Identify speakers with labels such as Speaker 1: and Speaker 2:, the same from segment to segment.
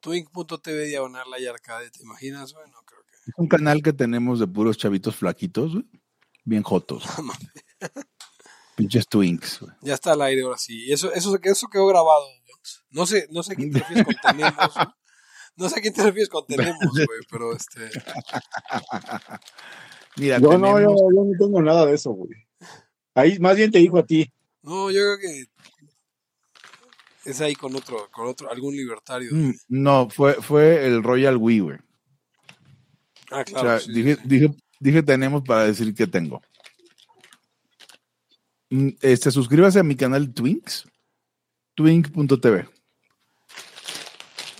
Speaker 1: Twink.tv diagonal y arcade, ¿te imaginas? Bueno, creo que.
Speaker 2: Es un canal que tenemos de puros chavitos flaquitos, güey. Bien jotos. Pinches Twinks, güey.
Speaker 1: Ya está al aire ahora sí. Eso, eso, eso quedó grabado. No sé, no sé a quién te refieres con tenemos. güey. No sé a quién te refieres con tenemos, güey, pero este.
Speaker 2: Mira,
Speaker 3: Yo no, yo, yo no tengo nada de eso, güey. Ahí más bien te dijo a ti.
Speaker 1: No, yo creo que es ahí con otro, con otro, algún libertario.
Speaker 2: Mm, No, fue, fue el Royal Wii, güey.
Speaker 1: Ah,
Speaker 2: O
Speaker 1: claro.
Speaker 2: sea,
Speaker 1: sí,
Speaker 2: dije,
Speaker 1: sí.
Speaker 2: dije, dije tenemos para decir que tengo. Mm, Este, suscríbase a mi canal Twinks. Twink.tv.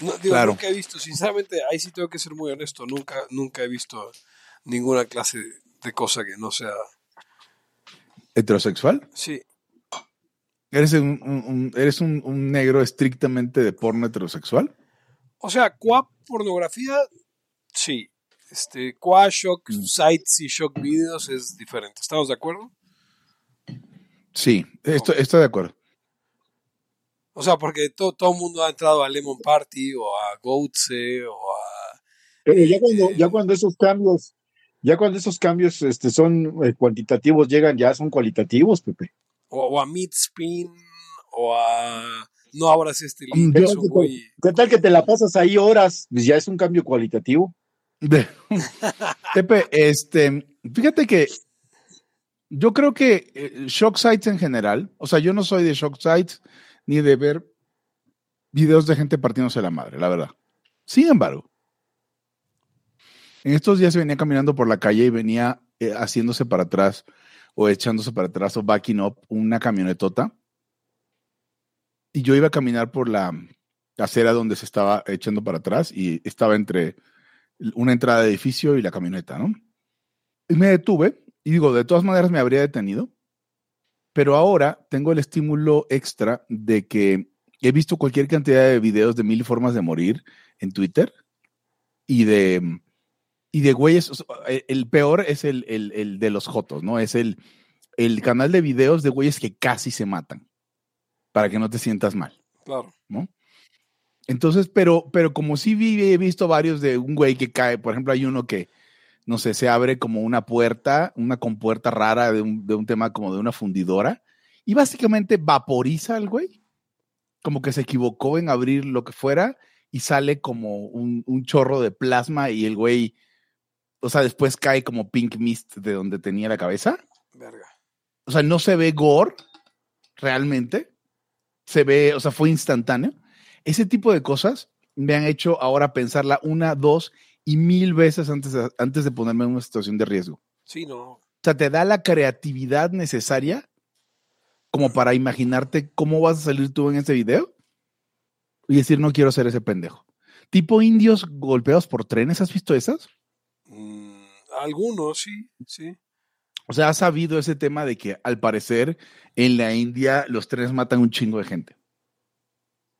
Speaker 1: No, digo,
Speaker 2: claro.
Speaker 1: nunca he visto, sinceramente, ahí sí tengo que ser muy honesto, nunca, nunca he visto ninguna clase de cosa que no sea.
Speaker 2: ¿Heterosexual?
Speaker 1: Sí,
Speaker 2: ¿Eres un, un- un- eres un, un negro estrictamente de porno heterosexual?
Speaker 1: o sea, qua pornografía, sí. Este, qua shock
Speaker 2: Mm.
Speaker 1: sites y shock videos es diferente. ¿Estamos de acuerdo?
Speaker 2: Sí, esto- estoy de acuerdo.
Speaker 1: O sea, porque todo todo el mundo ha entrado a Lemon Party o a Goatse o a.
Speaker 3: Pero ya cuando,
Speaker 1: Eh.
Speaker 3: ya cuando esos cambios, ya cuando esos cambios este, son eh, cuantitativos, llegan, ya son cualitativos, Pepe.
Speaker 1: O, o a Midspin o a. No abras este
Speaker 2: Mm,
Speaker 1: link,
Speaker 3: ¿Qué
Speaker 1: es
Speaker 3: tal, que te,
Speaker 1: güey.
Speaker 3: qué tal que te la pasas ahí horas? Pues ya es un cambio cualitativo.
Speaker 2: De- Pepe, este, fíjate que yo creo que eh, shock sites en general, o sea, yo no soy de shock sites ni de ver videos de gente partiéndose la madre, la verdad. Sin embargo, en estos días venía caminando por la calle y venía eh, haciéndose para atrás o echándose para atrás o backing up una camionetota. Y yo iba a caminar por la acera donde se estaba echando para atrás y estaba entre una entrada de edificio y la camioneta, ¿no? Y me detuve y digo, de todas maneras me habría detenido, pero ahora tengo el estímulo extra de que he visto cualquier cantidad de videos de mil formas de morir en Twitter y de y de güeyes, el- el peor es el, el- el de los jotos, ¿no? Es el, el canal de videos de güeyes que casi se matan para que no te sientas mal.
Speaker 1: Claro.
Speaker 2: ¿no? Entonces, pero, pero como sí vi, he visto varios de un güey que cae, por ejemplo, hay uno que, no sé, se abre como una puerta, una compuerta rara de un, de un tema como de una fundidora, y básicamente vaporiza al güey, como que se equivocó en abrir lo que fuera, y sale como un, un chorro de plasma y el güey, o sea, después cae como pink mist de donde tenía la cabeza.
Speaker 1: Verga.
Speaker 2: O sea, no se ve gore realmente. Se ve, o sea, fue instantáneo. Ese tipo de cosas me han hecho ahora pensarla una, dos y mil veces antes de, antes de ponerme en una situación de riesgo.
Speaker 1: Sí, no.
Speaker 2: O sea, te da la creatividad necesaria como para imaginarte cómo vas a salir tú en ese video y decir, no quiero ser ese pendejo. Tipo indios golpeados por trenes, ¿has visto esas?
Speaker 1: Algunos, sí, sí.
Speaker 2: O sea, has sabido ese tema de que al parecer en la India los trenes matan un chingo de gente.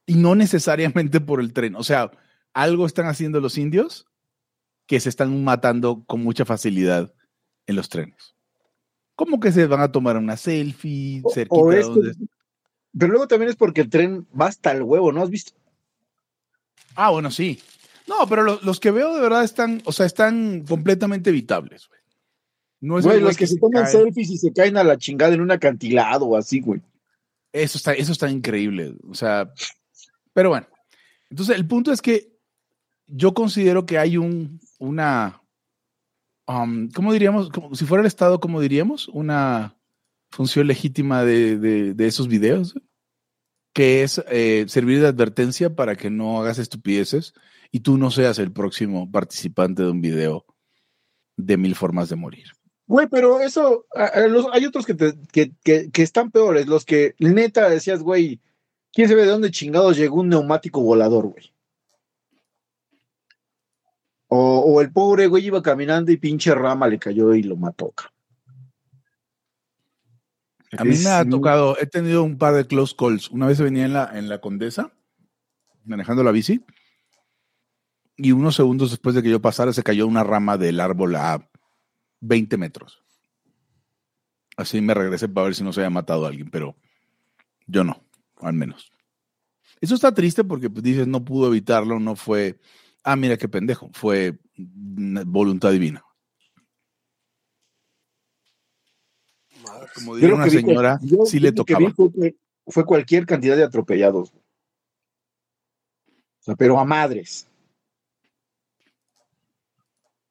Speaker 2: Y no necesariamente por el tren. O sea, algo están haciendo los indios que se están matando con mucha facilidad en los trenes. Como que se van a tomar una selfie
Speaker 3: O-
Speaker 2: cerquita
Speaker 3: o
Speaker 2: de
Speaker 3: es que-
Speaker 2: donde...
Speaker 3: Pero luego también es porque el tren va hasta el huevo, ¿no has visto?
Speaker 2: Ah, bueno, sí. No, pero lo- los que veo de verdad están, o sea, están completamente evitables, güey. No es
Speaker 3: Güey,
Speaker 2: güey
Speaker 3: los que se
Speaker 2: se
Speaker 3: toman selfies y se caen a la chingada en un acantilado o así, güey.
Speaker 2: Eso está, eso está increíble. O sea, pero bueno. Entonces, el punto es que yo considero que hay un, una, um, ¿cómo diríamos? Como, si fuera el Estado, ¿cómo diríamos? Una función legítima de, de- de esos videos, que es eh, servir de advertencia para que no hagas estupideces y tú no seas el próximo participante de un video de mil formas de morir.
Speaker 3: Güey, pero eso, a- a los- hay otros que, te- que, que- que están peores, los que neta decías, güey, ¿quién sabe de dónde chingados llegó un neumático volador, güey? O, o el pobre güey iba caminando y pinche rama le cayó y lo mató.
Speaker 2: A mí me ha tocado, he tenido un par de close calls. Una vez venía en la, en la Condesa, manejando la bici, y unos segundos después de que yo pasara se cayó una rama del árbol a 20 metros. Así me regresé para ver si no se había matado a alguien, pero yo no, al menos. Eso está triste porque pues, dices, no pudo evitarlo, no fue, ah, mira qué pendejo, fue voluntad divina.
Speaker 1: Madre.
Speaker 2: Como diría una
Speaker 3: que-
Speaker 2: señora,
Speaker 3: yo-
Speaker 2: sí
Speaker 3: yo
Speaker 2: le tocaba.
Speaker 3: Fue, fue cualquier cantidad de atropellados. O sea, pero a madres.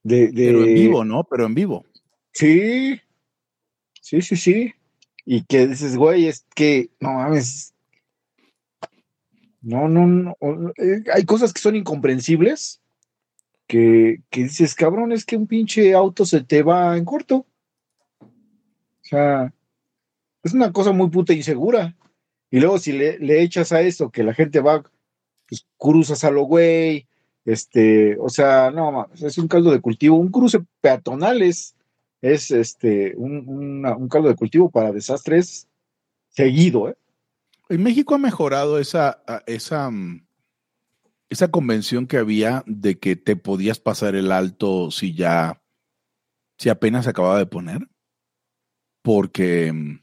Speaker 3: De, de-
Speaker 2: Pero en vivo, ¿no? Pero en vivo.
Speaker 3: Sí. Sí, sí, sí. Y que dices, güey, es que, no mames. No, no, no. eh, Hay cosas que son incomprensibles. Que, que dices, cabrón, es que un pinche auto se te va en corto. O sea, es una cosa muy puta insegura. Y luego si le, le echas a eso que la gente va, pues cruzas a lo güey, este, o sea, no, es un caldo de cultivo. Un cruce peatonal es, es este, un, un caldo de cultivo para desastres seguido, ¿eh?
Speaker 2: En México ha mejorado esa, esa, mm, esa convención que había de que te podías pasar el alto si ya, si apenas acababa de poner. Porque mm,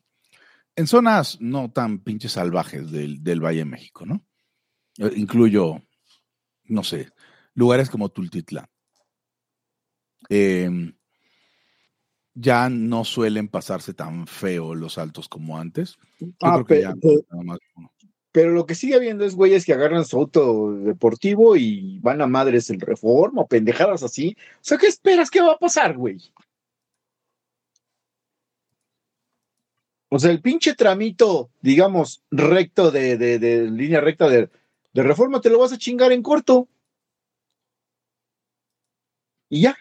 Speaker 2: en zonas no tan pinches salvajes del, del Valle de México, ¿no? Eh, Incluyo, no sé, lugares como Tultitlán. Em, ya no suelen pasarse tan feo los altos como antes. Yo
Speaker 3: Ah,
Speaker 2: creo que
Speaker 3: pe-
Speaker 2: ya
Speaker 3: pe-
Speaker 2: nada más uno.
Speaker 3: pero lo que sigue habiendo es güeyes que agarran su auto deportivo y van a madres en reforma o pendejadas así. O sea, ¿qué esperas que va a pasar, güey? O sea, el pinche tramito, digamos, recto de, de- de línea recta de, de reforma, te lo vas a chingar en corto. Y ya.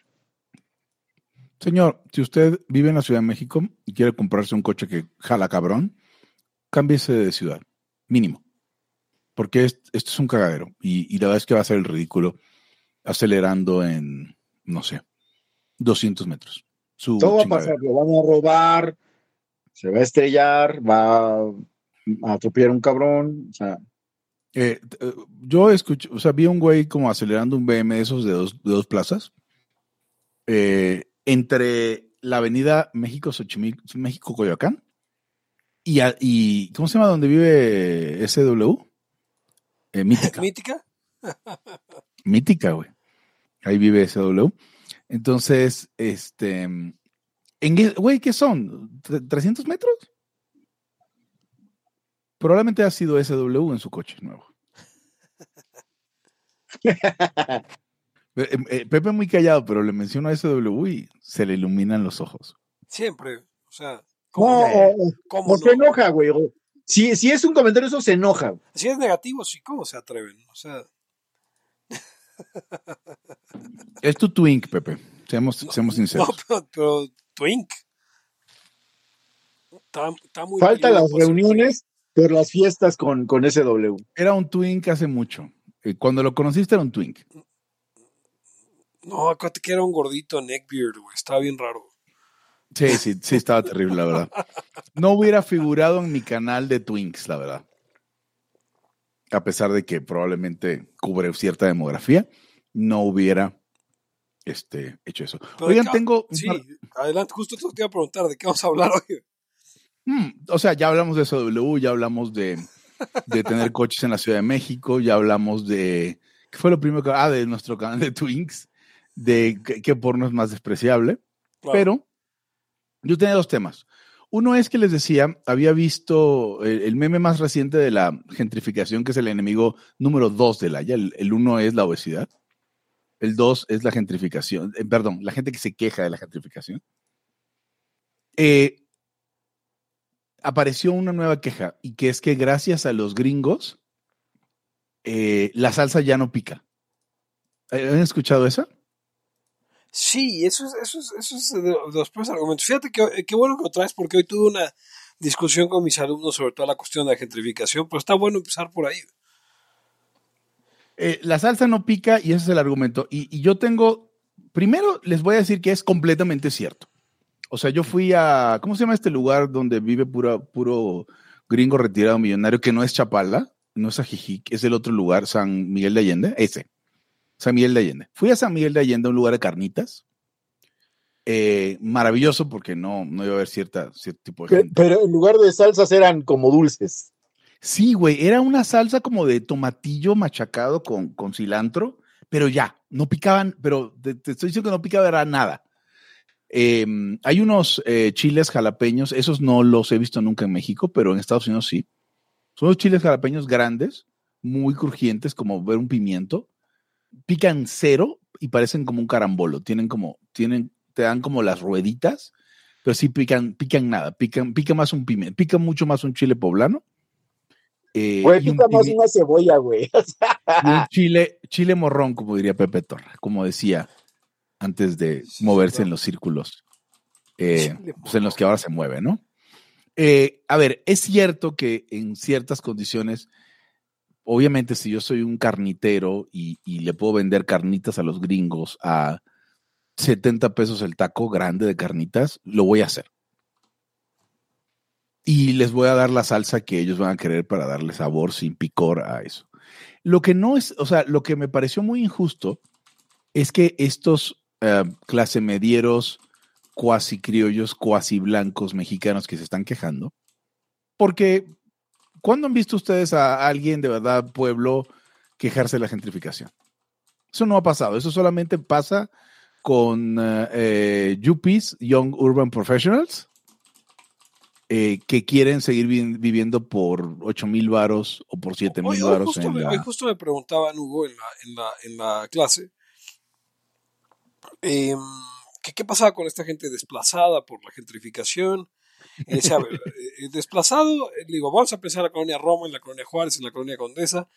Speaker 2: Señor, si usted vive en la Ciudad de México y quiere comprarse un coche que jala cabrón, cámbiese de ciudad, mínimo. Porque es- esto es un cagadero y, y la verdad es que va a ser el ridículo acelerando en, no sé, 200 metros. Su
Speaker 3: Todo va a pasar, lo van a robar, se va a estrellar, va a atropellar un cabrón. O sea,
Speaker 2: Eh, eh, yo escuché, o sea, vi a un güey como acelerando un BM de esos de dos, de dos plazas eh, entre la avenida México Xochimilco, México Coyoacán y, a- y ¿cómo se llama donde vive SW? Eh, Mítica.
Speaker 1: ¿Mítica?
Speaker 2: Mítica, güey. Ahí vive SW. Entonces, este, en, qué- güey, ¿qué son? ¿Tre- ¿300 metros? Probablemente ha sido SW en su coche nuevo. Eh, eh, Pepe muy callado, pero le menciono a SW y se le iluminan los ojos.
Speaker 1: Siempre. O sea, ¿cómo, no?
Speaker 3: o,
Speaker 1: ¿Cómo
Speaker 3: o
Speaker 1: no?
Speaker 3: se enoja, güey. Si, si es un comentario, eso se enoja.
Speaker 1: Si es negativo, sí, ¿cómo se atreven? O sea,
Speaker 2: Es tu twink, Pepe. Seamos, seamos sinceros.
Speaker 1: no, pero, pero Twink. Está, está muy
Speaker 3: Falta las reuniones, pero las fiestas con, con SW.
Speaker 2: Era un twink hace mucho. Eh, Cuando lo conociste era un twink.
Speaker 1: No, acuérdate que era un gordito neckbeard, güey. Estaba bien raro.
Speaker 2: Sí, sí, sí, estaba terrible, la verdad. No hubiera figurado en mi canal de Twinks, la verdad. A pesar de que probablemente cubre cierta demografía, no hubiera este, hecho eso.
Speaker 1: Pero
Speaker 2: Oigan,
Speaker 1: ¿de qué-
Speaker 2: tengo.
Speaker 1: Sí,
Speaker 2: par-
Speaker 1: adelante, justo te iba a preguntar de qué vamos a hablar hoy.
Speaker 2: Mm, o sea, ya hablamos de SW, ya hablamos de, de tener coches en la Ciudad de México, ya hablamos de. ¿Qué fue lo primero que.? Ah, de nuestro canal de Twinks, de qué porno es más despreciable. Pero yo tenía dos temas. Uno es que les decía, había visto el, el meme más reciente de la gentrificación, que es el enemigo número dos de la ya. El, el uno es la obesidad. El dos es la gentrificación. eh, perdón, la gente que se queja de la gentrificación. Eh, apareció una nueva queja y que es que gracias a los gringos, eh, la salsa ya no pica. ¿Han escuchado esa?
Speaker 1: Sí, eso es, eso es, eso es de los peores argumentos. Fíjate que qué bueno que lo traes porque hoy tuve una discusión con mis alumnos sobre toda la cuestión de la gentrificación, pero está bueno empezar por ahí.
Speaker 2: Eh, la salsa no pica y ese es el argumento. Y, y yo tengo, primero les voy a decir que es completamente cierto. O sea, yo fui a, ¿cómo se llama este lugar donde vive pura, puro gringo retirado millonario que no es Chapala, no es Ajijic, es el otro lugar, San Miguel de Allende? Ese, San Miguel de Allende. Fui a San Miguel de Allende, un lugar de carnitas. Eh, maravilloso porque no, no iba a haber cierta, cierto tipo de gente.
Speaker 3: Pero en lugar de salsas eran como dulces.
Speaker 2: Sí, güey, era una salsa como de tomatillo machacado con, con cilantro, pero ya, no picaban, pero te, te estoy diciendo que no picaba nada. Eh, hay unos eh, chiles jalapeños, esos no los he visto nunca en México, pero en Estados Unidos sí. Son los chiles jalapeños grandes, muy crujientes, como ver un pimiento. Pican cero y parecen como un carambolo. Tienen como, tienen, te dan como las rueditas, pero sí pican, pican nada. Pican, pica más un pimiento, pica mucho más un chile poblano.
Speaker 3: Eh, güey, pica más una cebolla, güey.
Speaker 2: un chile, chile morrón, como diría Pepe Torra, como decía antes de moverse en los círculos eh, pues en los que ahora se mueve, ¿no? Eh, a ver, es cierto que en ciertas condiciones, obviamente si yo soy un carnitero y, y, le puedo vender carnitas a los gringos a 70 pesos el taco grande de carnitas, lo voy a hacer. Y les voy a dar la salsa que ellos van a querer para darle sabor sin picor a eso. Lo que no es, o sea, lo que me pareció muy injusto es que estos uh, clase medieros, cuasi criollos, cuasi blancos mexicanos que se están quejando, porque ¿cuándo han visto ustedes a alguien de verdad, pueblo, quejarse de la gentrificación? Eso no ha pasado, eso solamente pasa con eh, Yuppies, Young Urban Professionals, eh, que quieren seguir vi viviendo por 8 mil varos o por 7 mil varos.
Speaker 1: Justo, me, la... justo me preguntaban, Hugo, en la, en la, en la clase, eh, ¿qué, ¿qué, pasaba con esta gente desplazada por la gentrificación? Y decía, a ver, eh, desplazado, digo, vamos a pensar en la colonia Roma, en la colonia Juárez, en la colonia Condesa.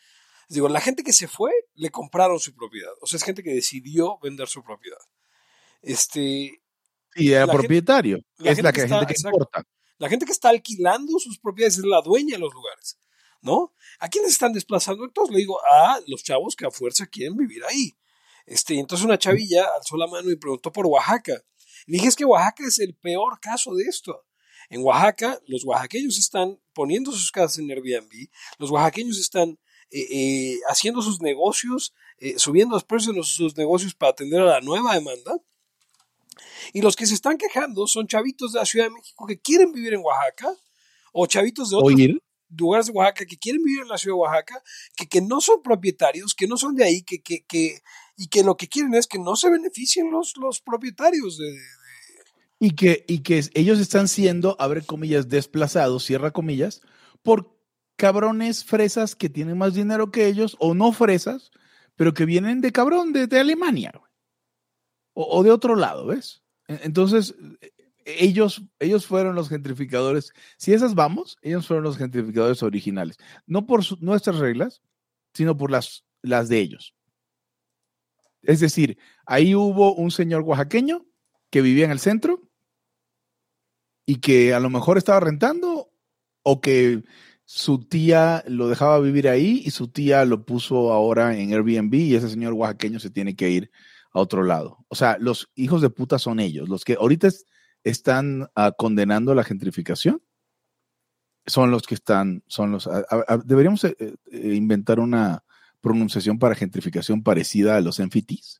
Speaker 1: Digo, la gente que se fue, le compraron su propiedad. O sea, es gente que decidió vender su propiedad. Este.
Speaker 2: Y era propietario. Gente, es la que, que está, gente que importa.
Speaker 1: La gente que está alquilando sus propiedades es la dueña de los lugares. ¿No? ¿A quiénes están desplazando? Entonces le digo, a los chavos que a fuerza quieren vivir ahí. Este, entonces una chavilla alzó la mano y preguntó por Oaxaca. Y dije, es que Oaxaca es el peor caso de esto. En Oaxaca, los oaxaqueños están poniendo sus casas en Airbnb, los oaxaqueños están eh, eh, haciendo sus negocios, eh, subiendo los precios de sus negocios para atender a la nueva demanda. Y los que se están quejando son chavitos de la Ciudad de México que quieren vivir en Oaxaca o chavitos de otros
Speaker 2: Oye.
Speaker 1: lugares de Oaxaca que quieren vivir en la Ciudad de Oaxaca, que, que no son propietarios, que no son de ahí, que, que, que, y que lo que quieren es que no se beneficien los, los propietarios de, de,
Speaker 2: y que, y que ellos están siendo, abre comillas, desplazados, cierra comillas, por cabrones fresas que tienen más dinero que ellos, o no fresas, pero que vienen de cabrón, de, de Alemania, o, de otro lado, ¿ves? Entonces, ellos, ellos fueron los gentrificadores. Si esas vamos, ellos fueron los gentrificadores originales. No por nuestras reglas, sino por las, las de ellos. Es decir, ahí hubo un señor oaxaqueño que vivía en el centro y que a lo mejor estaba rentando o que su tía lo dejaba vivir ahí y su tía lo puso ahora en Airbnb y ese señor oaxaqueño se tiene que ir a otro lado. O sea, los hijos de puta son ellos, los que ahorita es, están uh, condenando la gentrificación. Son los que están, son los. A, a, deberíamos eh, eh, inventar una pronunciación para gentrificación parecida a los enfitis.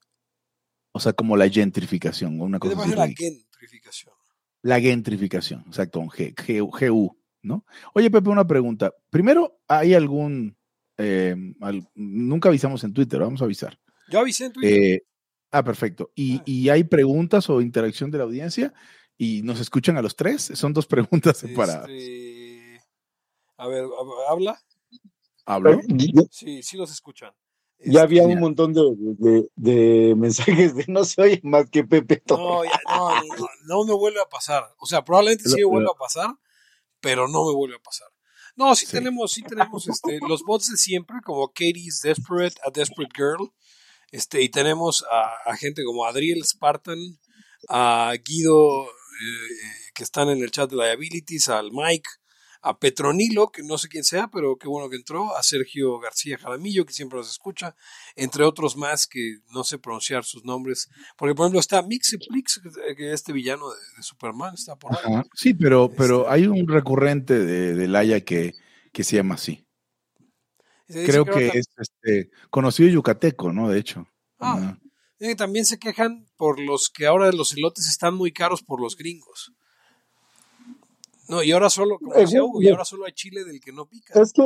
Speaker 2: O sea, como la gentrificación. Una cosa
Speaker 1: así. La gentrificación.
Speaker 2: La gentrificación, exacto, G, G, GU, ¿no? Oye, Pepe, una pregunta. Primero, ¿hay algún... Eh, al, nunca avisamos en Twitter, vamos a avisar.
Speaker 1: Yo avisé en Twitter.
Speaker 2: Eh, ah, perfecto. ¿Y, ah. ¿Y, hay preguntas o interacción de la audiencia? ¿Y nos escuchan a los tres? Son dos preguntas separadas.
Speaker 1: Este... A ver, ¿habla?
Speaker 2: ¿Hablo?
Speaker 1: Sí, sí los escuchan.
Speaker 3: Ya había un montón de, de, de, mensajes de no se oye más que Pepe
Speaker 1: no, ya, no, no, no, me vuelve a pasar. O sea, probablemente sí me vuelva a pasar, pero no me vuelve a pasar. No, sí, sí. tenemos, sí tenemos este, los bots de siempre, como Katie's Desperate, A Desperate Girl. Este, y tenemos a, a gente como Adriel Spartan, a Guido, eh, que están en el chat de Liabilities, al Mike, a Petronilo, que no sé quién sea, pero qué bueno que entró, a Sergio García Jaramillo, que siempre nos escucha, entre otros más que no sé pronunciar sus nombres, porque por ejemplo está Mixeplix, que este villano de, de Superman está por ahí.
Speaker 2: Ajá. Sí, pero, este, pero hay un recurrente de, de Laia que, que se llama así. Creo que, que es este, conocido yucateco, ¿no? De hecho.
Speaker 1: Ah, uh también se quejan por los que ahora los elotes están muy caros por los gringos. No, y ahora solo, como
Speaker 3: Eh,
Speaker 1: decía Hugo, y ahora solo hay chile del que no pica.
Speaker 3: Es que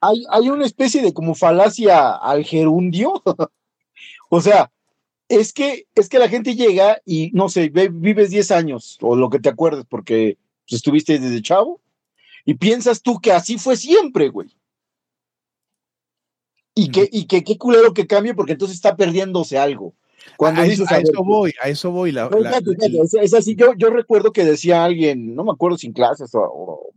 Speaker 3: hay, hay una especie de como falacia al gerundio. o sea, es que, es que la gente llega y, no sé, ve- vives 10 años o lo que te acuerdes porque pues, estuviste desde chavo y piensas tú que así fue siempre, güey. Y que, y que qué culero que cambie porque entonces está perdiéndose algo. Cuando
Speaker 2: a,
Speaker 3: dices,
Speaker 2: eso, a
Speaker 3: a ver,
Speaker 2: eso voy, a eso voy. La,
Speaker 3: no,
Speaker 2: la-
Speaker 3: es, es así, yo, yo recuerdo que decía alguien, no me acuerdo sin clases o, o-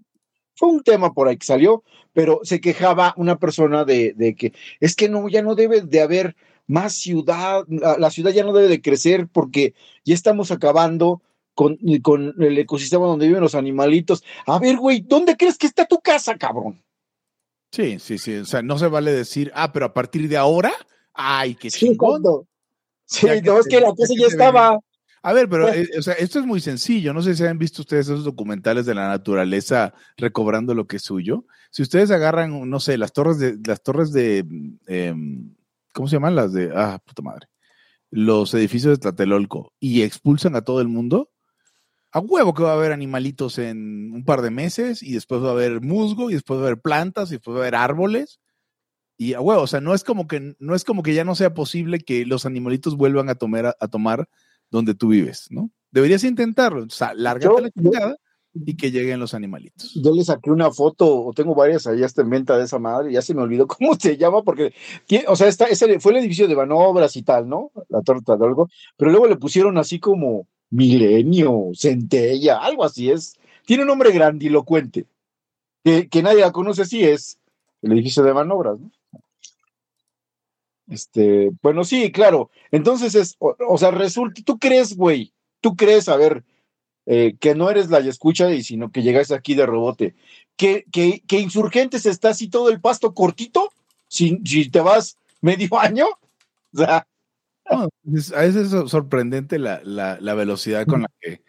Speaker 3: fue un tema por ahí que salió, pero se quejaba una persona de, de que es que no, ya no debe de haber más ciudad, la, la ciudad ya no debe de crecer porque ya estamos acabando con, con el ecosistema donde viven los animalitos. A ver, güey, ¿dónde crees que está tu casa, cabrón?
Speaker 2: sí, sí, sí. O sea, no se vale decir, ah, pero a partir de ahora, ay, qué
Speaker 3: Sí,
Speaker 2: chingón.
Speaker 3: cuando- sí,
Speaker 2: Ya que
Speaker 3: no, es que la
Speaker 2: ya que
Speaker 3: ya estaba.
Speaker 2: A ver, pero eh, o sea, esto es muy sencillo. No sé si han visto ustedes esos documentales de la naturaleza recobrando lo que es suyo. Si ustedes agarran, no sé, las torres de, las torres de, em, ¿cómo se llaman? Las de, ah, puta madre. Los edificios de Tlatelolco y expulsan a todo el mundo, a huevo que va a haber animalitos en un par de meses y después va a haber musgo y después va a haber plantas y después va a haber árboles. Y a huevo, o sea, no es como que, no es como que ya no sea posible que los animalitos vuelvan a tomar, a tomar donde tú vives, ¿no? Deberías intentarlo. O sea, lárgate
Speaker 3: Yo-
Speaker 2: la chingada y que lleguen los animalitos.
Speaker 3: Yo le saqué una foto, o tengo varias ahí hasta en venta de esa madre, ya se me olvidó cómo se llama, porque, o sea, esta, ese fue el edificio de Banobras y tal, ¿no? La torta de algo, pero luego le pusieron así como Milenio, Centella, algo así es. Tiene un nombre grandilocuente, que, que nadie la conoce así, es el edificio de Banobras, ¿no? Este, bueno, sí, claro. Entonces es, o, o sea, resulta, tú crees, güey, tú crees, a ver, eh, que no eres la escucha y sino que llegaste aquí de rebote. Que, que, que Insurgentes está así todo el pasto cortito, si, si te vas medio año. O sea,
Speaker 2: No, es, a veces es sorprendente la, la, la velocidad con la que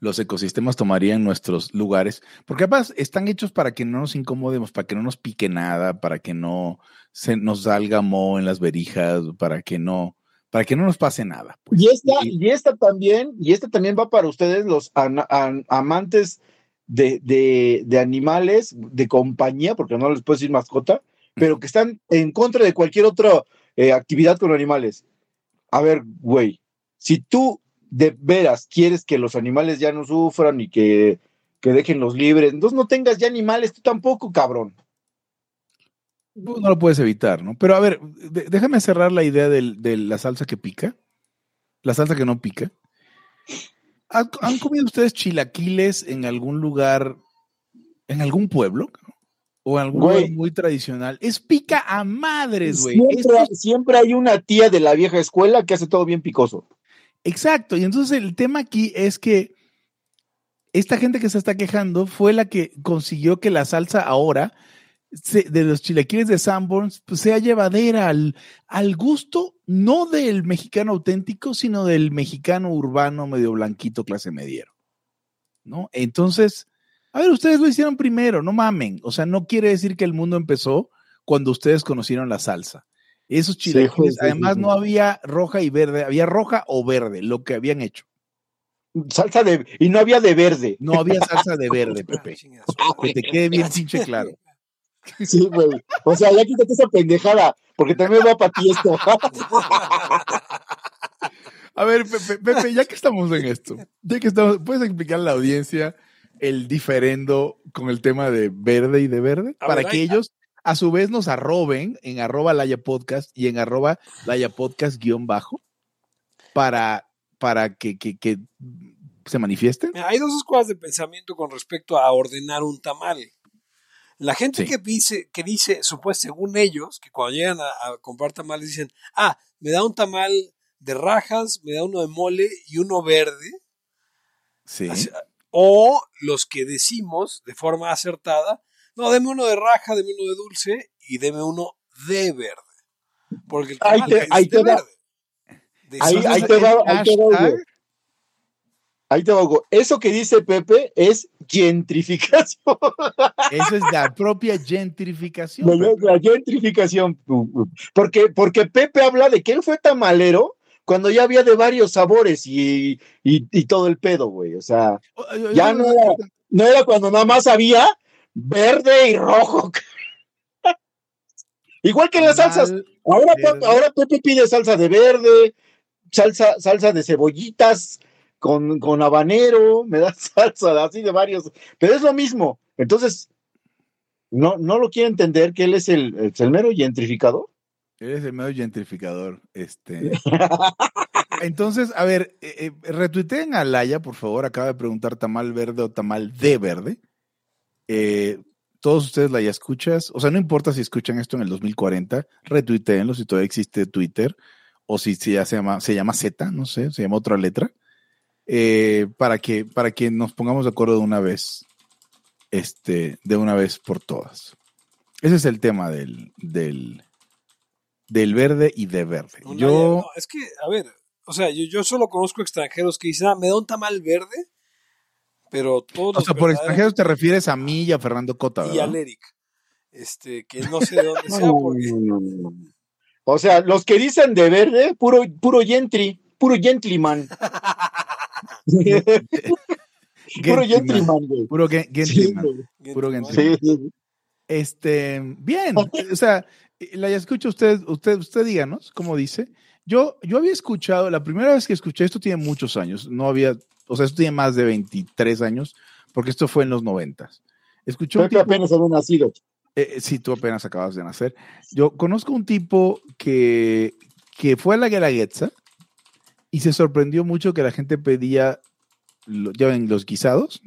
Speaker 2: los ecosistemas tomarían nuestros lugares, porque además están hechos para que no nos incomodemos, para que no nos pique nada, para que no se nos salga moho en las verijas, para que no, para que no nos pase nada. pues.
Speaker 3: y esta,
Speaker 2: Y-
Speaker 3: esta también, y esta también va para ustedes, los an- an- amantes de, de, de animales de compañía, porque no les puedo decir mascota, pero que están en contra de cualquier otra eh, actividad con animales. A ver, güey, si tú de veras quieres que los animales ya no sufran y que, que dejen los libres, entonces no tengas ya animales tú tampoco, cabrón.
Speaker 2: No lo puedes evitar, ¿no? Pero a ver, déjame cerrar la idea del- de la salsa que pica, la salsa que no pica. ¿Han, han comido ustedes chilaquiles en algún lugar, en algún pueblo? ¿O en algún
Speaker 3: Güey.
Speaker 2: lugar muy tradicional? Es pica a madres, güey.
Speaker 3: Siempre,
Speaker 2: Esto-
Speaker 3: siempre hay una tía de la vieja escuela que hace todo bien picoso.
Speaker 2: Exacto. Y entonces el tema aquí es que esta gente que se está quejando fue la que consiguió que la salsa ahora se- de los chilaquiles de Sanborns pues, sea llevadera al, al gusto no del mexicano auténtico, sino del mexicano urbano medio blanquito clase mediero. ¿No? Entonces, a ver, ustedes lo hicieron primero, no mamen. O sea, no quiere decir que el mundo empezó cuando ustedes conocieron la salsa. Esos chilaquiles,
Speaker 3: sí,
Speaker 2: además no había roja y verde, había roja o verde, lo que habían hecho.
Speaker 3: Salsa de. Y no había de verde.
Speaker 2: No había salsa de verde,
Speaker 1: Ah,
Speaker 2: Pepe.
Speaker 1: madre.
Speaker 2: Que te quede bien pinche claro.
Speaker 3: Sí, güey. O sea, ya quítate esa pendejada, porque también va para ti esto.
Speaker 2: A ver, Pepe, Pepe, ya que estamos en esto, ya que estamos, ¿puedes explicar a la audiencia el diferendo con el tema de verde y de verde?
Speaker 1: A
Speaker 2: Para
Speaker 1: ver,
Speaker 2: que ellos a su vez nos arroben en arroba Laya Podcast y en arroba Laya Podcast guion bajo para, para que, que, que se manifiesten.
Speaker 1: Mira, hay dos escuelas de pensamiento con respecto a ordenar un tamal. La gente
Speaker 2: Sí.
Speaker 1: que dice, que dice, supuesto, según ellos, que cuando llegan a, a comprar tamales dicen, ah, me da un tamal de rajas, me da uno de mole y uno verde.
Speaker 2: Sí.
Speaker 1: Así- O los que decimos de forma acertada, no, deme uno de raja, deme uno de dulce y deme uno de verde. Porque el
Speaker 3: Ahí
Speaker 1: tamal
Speaker 3: te-
Speaker 1: es
Speaker 3: ahí
Speaker 1: de
Speaker 3: te va.
Speaker 1: verde. De
Speaker 3: Ahí- ahí te va, ahí te va. Ahí te hago. Eso que dice Pepe es gentrificación.
Speaker 2: Esa es la propia gentrificación.
Speaker 3: La, gentrificación. Porque, porque Pepe habla de que él fue tamalero cuando ya había de varios sabores y, y, y todo el pedo, güey. O sea, Ya no era- no era cuando nada más había verde y rojo. Igual que las salsas. Ahora, ahora Pepe pide salsa de verde, salsa, salsa de cebollitas con, con habanero, me da salsa así de varios, pero es lo mismo. Entonces, no, no lo quiere entender que él es el, el mero gentrificador.
Speaker 2: Él es el mero gentrificador. Este. Entonces, a ver, eh, eh, retuiteen a Laya, por favor. Acaba de preguntar tamal verde o tamal de verde. Eh, todos ustedes la ya escuchas. O sea, no importa si escuchan esto en el 2040, retuiteenlo si todavía existe Twitter o si, ya se llama, se llama Z, no sé, se llama otra letra. Para, que, para que nos pongamos de acuerdo de una vez este, de una vez por todas. Ese es el tema del, del, del verde y de verde. yo...
Speaker 1: es que, a ver, o sea, yo, yo, solo conozco extranjeros que dicen, ah, me da un tamal verde, pero todos...
Speaker 2: O sea, por extranjeros te refieres a mí y a Fernando Cota,
Speaker 1: ¿verdad? Y al Eric, este, que no sé de dónde sea, porque...
Speaker 3: O sea, los que dicen de verde, puro, puro gentry, puro gentleman.
Speaker 2: Puro gentleman, güey. Puro gentleman. Puro gentleman. Este, bien, o sea, la escucho usted, usted, usted díganos, como dice. Yo, yo había escuchado, la primera vez que escuché esto tiene muchos años, no había, o sea, esto tiene más de 23 años, porque esto fue en los 90. Escuchó
Speaker 3: que apenas había nacido.
Speaker 2: Eh, eh, sí, tú apenas acabas de nacer. Yo conozco un tipo que, que fue a la Guelaguetza y se sorprendió mucho que la gente pedía ya ven los guisados.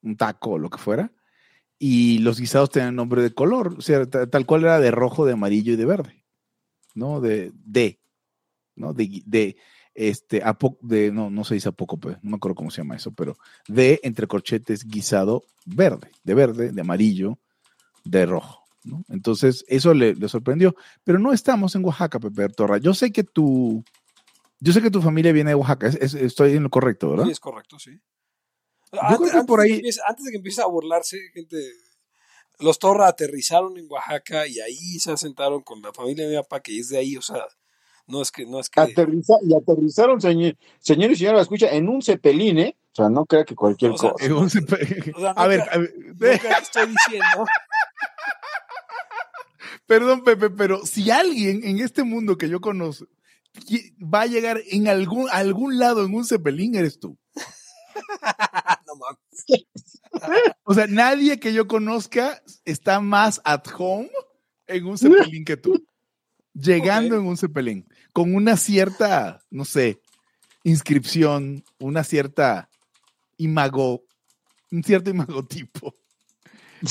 Speaker 2: Un taco o lo que fuera. Y los guisados tenían nombre de color, o sea, tal cual era de rojo, de amarillo y de verde, ¿no? De, de, ¿no? De, de este, a de, no, no se dice apócope, no me acuerdo cómo se llama eso, pero de entre corchetes guisado verde, de verde, de amarillo, de rojo, ¿no? Entonces, eso le, le sorprendió. Pero no estamos en Oaxaca, Pepe Torra. Yo sé que tu, yo sé que tu familia viene de Oaxaca, estoy en lo correcto, ¿verdad?
Speaker 1: Sí, es correcto, sí. antes, por ahí... De antes de que empiece a burlarse, gente, los Torra aterrizaron en Oaxaca y ahí se asentaron con la familia de mi papá, que es de ahí, o sea, no es que... No es que...
Speaker 3: y aterrizaron, señor, señor y señora, escucha, en un cepelín, ¿eh? O sea, no crea que cualquier cosa.
Speaker 2: A, ver, a ver, estoy diciendo... Perdón, Pepe, pero si alguien en este mundo que yo conozco va a llegar en algún, algún lado en un cepelín, eres tú. no mames. o sea, nadie que yo conozca está más at home en un cepelín que tú. Llegando en un cepelín, con una cierta, no sé, inscripción, una cierta imago, un cierto imagotipo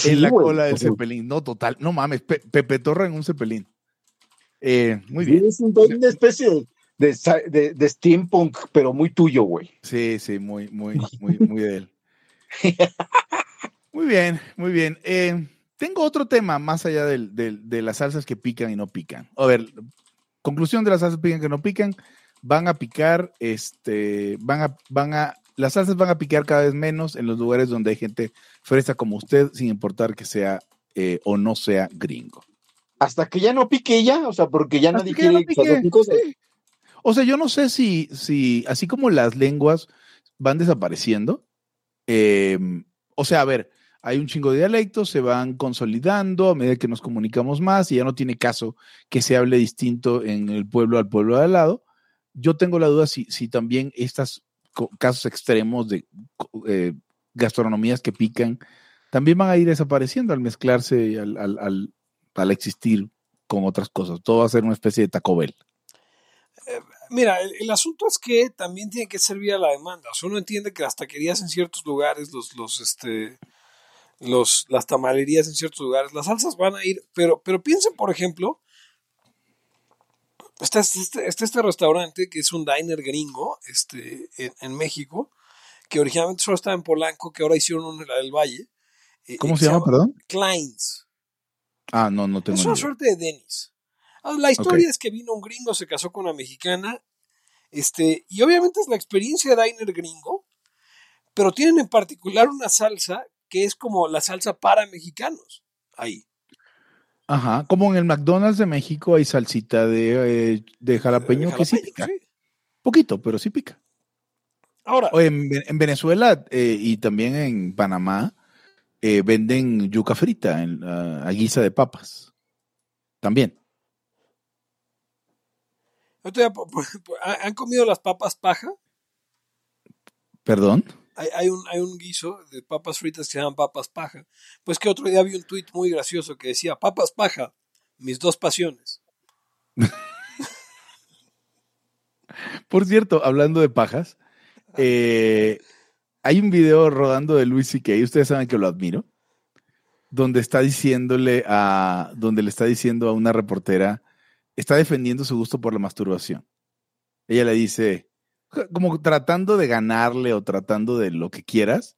Speaker 2: en la cola del cepelín. No, total, no mames, Pepe Torra en un cepelín. Eh, muy bien.
Speaker 3: Es una especie de, de, steampunk, pero muy tuyo, güey.
Speaker 2: Sí, sí, muy, muy, muy, muy de él. Muy bien, muy bien. Eh, tengo otro tema más allá de las salsas que pican y no pican. A ver, conclusión de las salsas que pican que no pican, van a picar, este, van a, van a, las salsas van a picar cada vez menos en los lugares donde hay gente fresa como usted, sin importar que sea eh, o no sea gringo
Speaker 3: hasta que ya no pique ya, o sea, porque ya nadie quiere
Speaker 2: O sea, yo no sé si, si, así como las lenguas van desapareciendo, em, o sea, a ver, hay un chingo de dialectos, se van consolidando a medida que nos comunicamos más y ya no tiene caso que se hable distinto en el pueblo al pueblo de al lado. Yo tengo la duda si, si también estos casos extremos de eh, gastronomías que pican también van a ir desapareciendo al mezclarse al, al, al existir con otras cosas. Todo va a ser una especie de Taco Bell.
Speaker 1: Eh, mira, el, asunto es que también tiene que servir a la demanda. O sea, uno entiende que las taquerías en ciertos lugares, los, los, este, los, las tamalerías en ciertos lugares, las salsas van a ir, pero, pero piensen, por ejemplo, está este, este, restaurante que es un diner gringo este, en, México, que originalmente solo estaba en Polanco, que ahora hicieron en la del Valle.
Speaker 2: Eh, ¿Cómo se, llama, perdón?
Speaker 1: Kleins.
Speaker 2: Ah, no, no tengo
Speaker 1: Es una suerte de Dennis. Ah, la historia es que vino un gringo, se casó con una mexicana, este, y obviamente es la experiencia de diner gringo, pero tienen en particular una salsa que es como la salsa para mexicanos. Ahí.
Speaker 2: Ajá, como en el McDonald's de México hay salsita de, eh, de, jalapeño, que sí pica. Poquito, pero sí pica.
Speaker 1: Ahora.
Speaker 2: en, Venezuela eh, y también en Panamá eh, venden yuca frita en, a guisa de papas. También.
Speaker 1: ¿Han comido las papas paja?
Speaker 2: ¿Perdón?
Speaker 1: Hay, un, hay un guiso de papas fritas que se llaman papas paja. Pues que otro día vi un tuit muy gracioso que decía, papas paja, mis dos pasiones.
Speaker 2: Por cierto, hablando de pajas, eh, hay un video rodando de Luis C.K., ustedes saben que lo admiro, donde está diciéndole a, donde le está diciendo a una reportera, está defendiendo su gusto por la masturbación. Ella le dice, como tratando de ganarle o tratando de lo que quieras,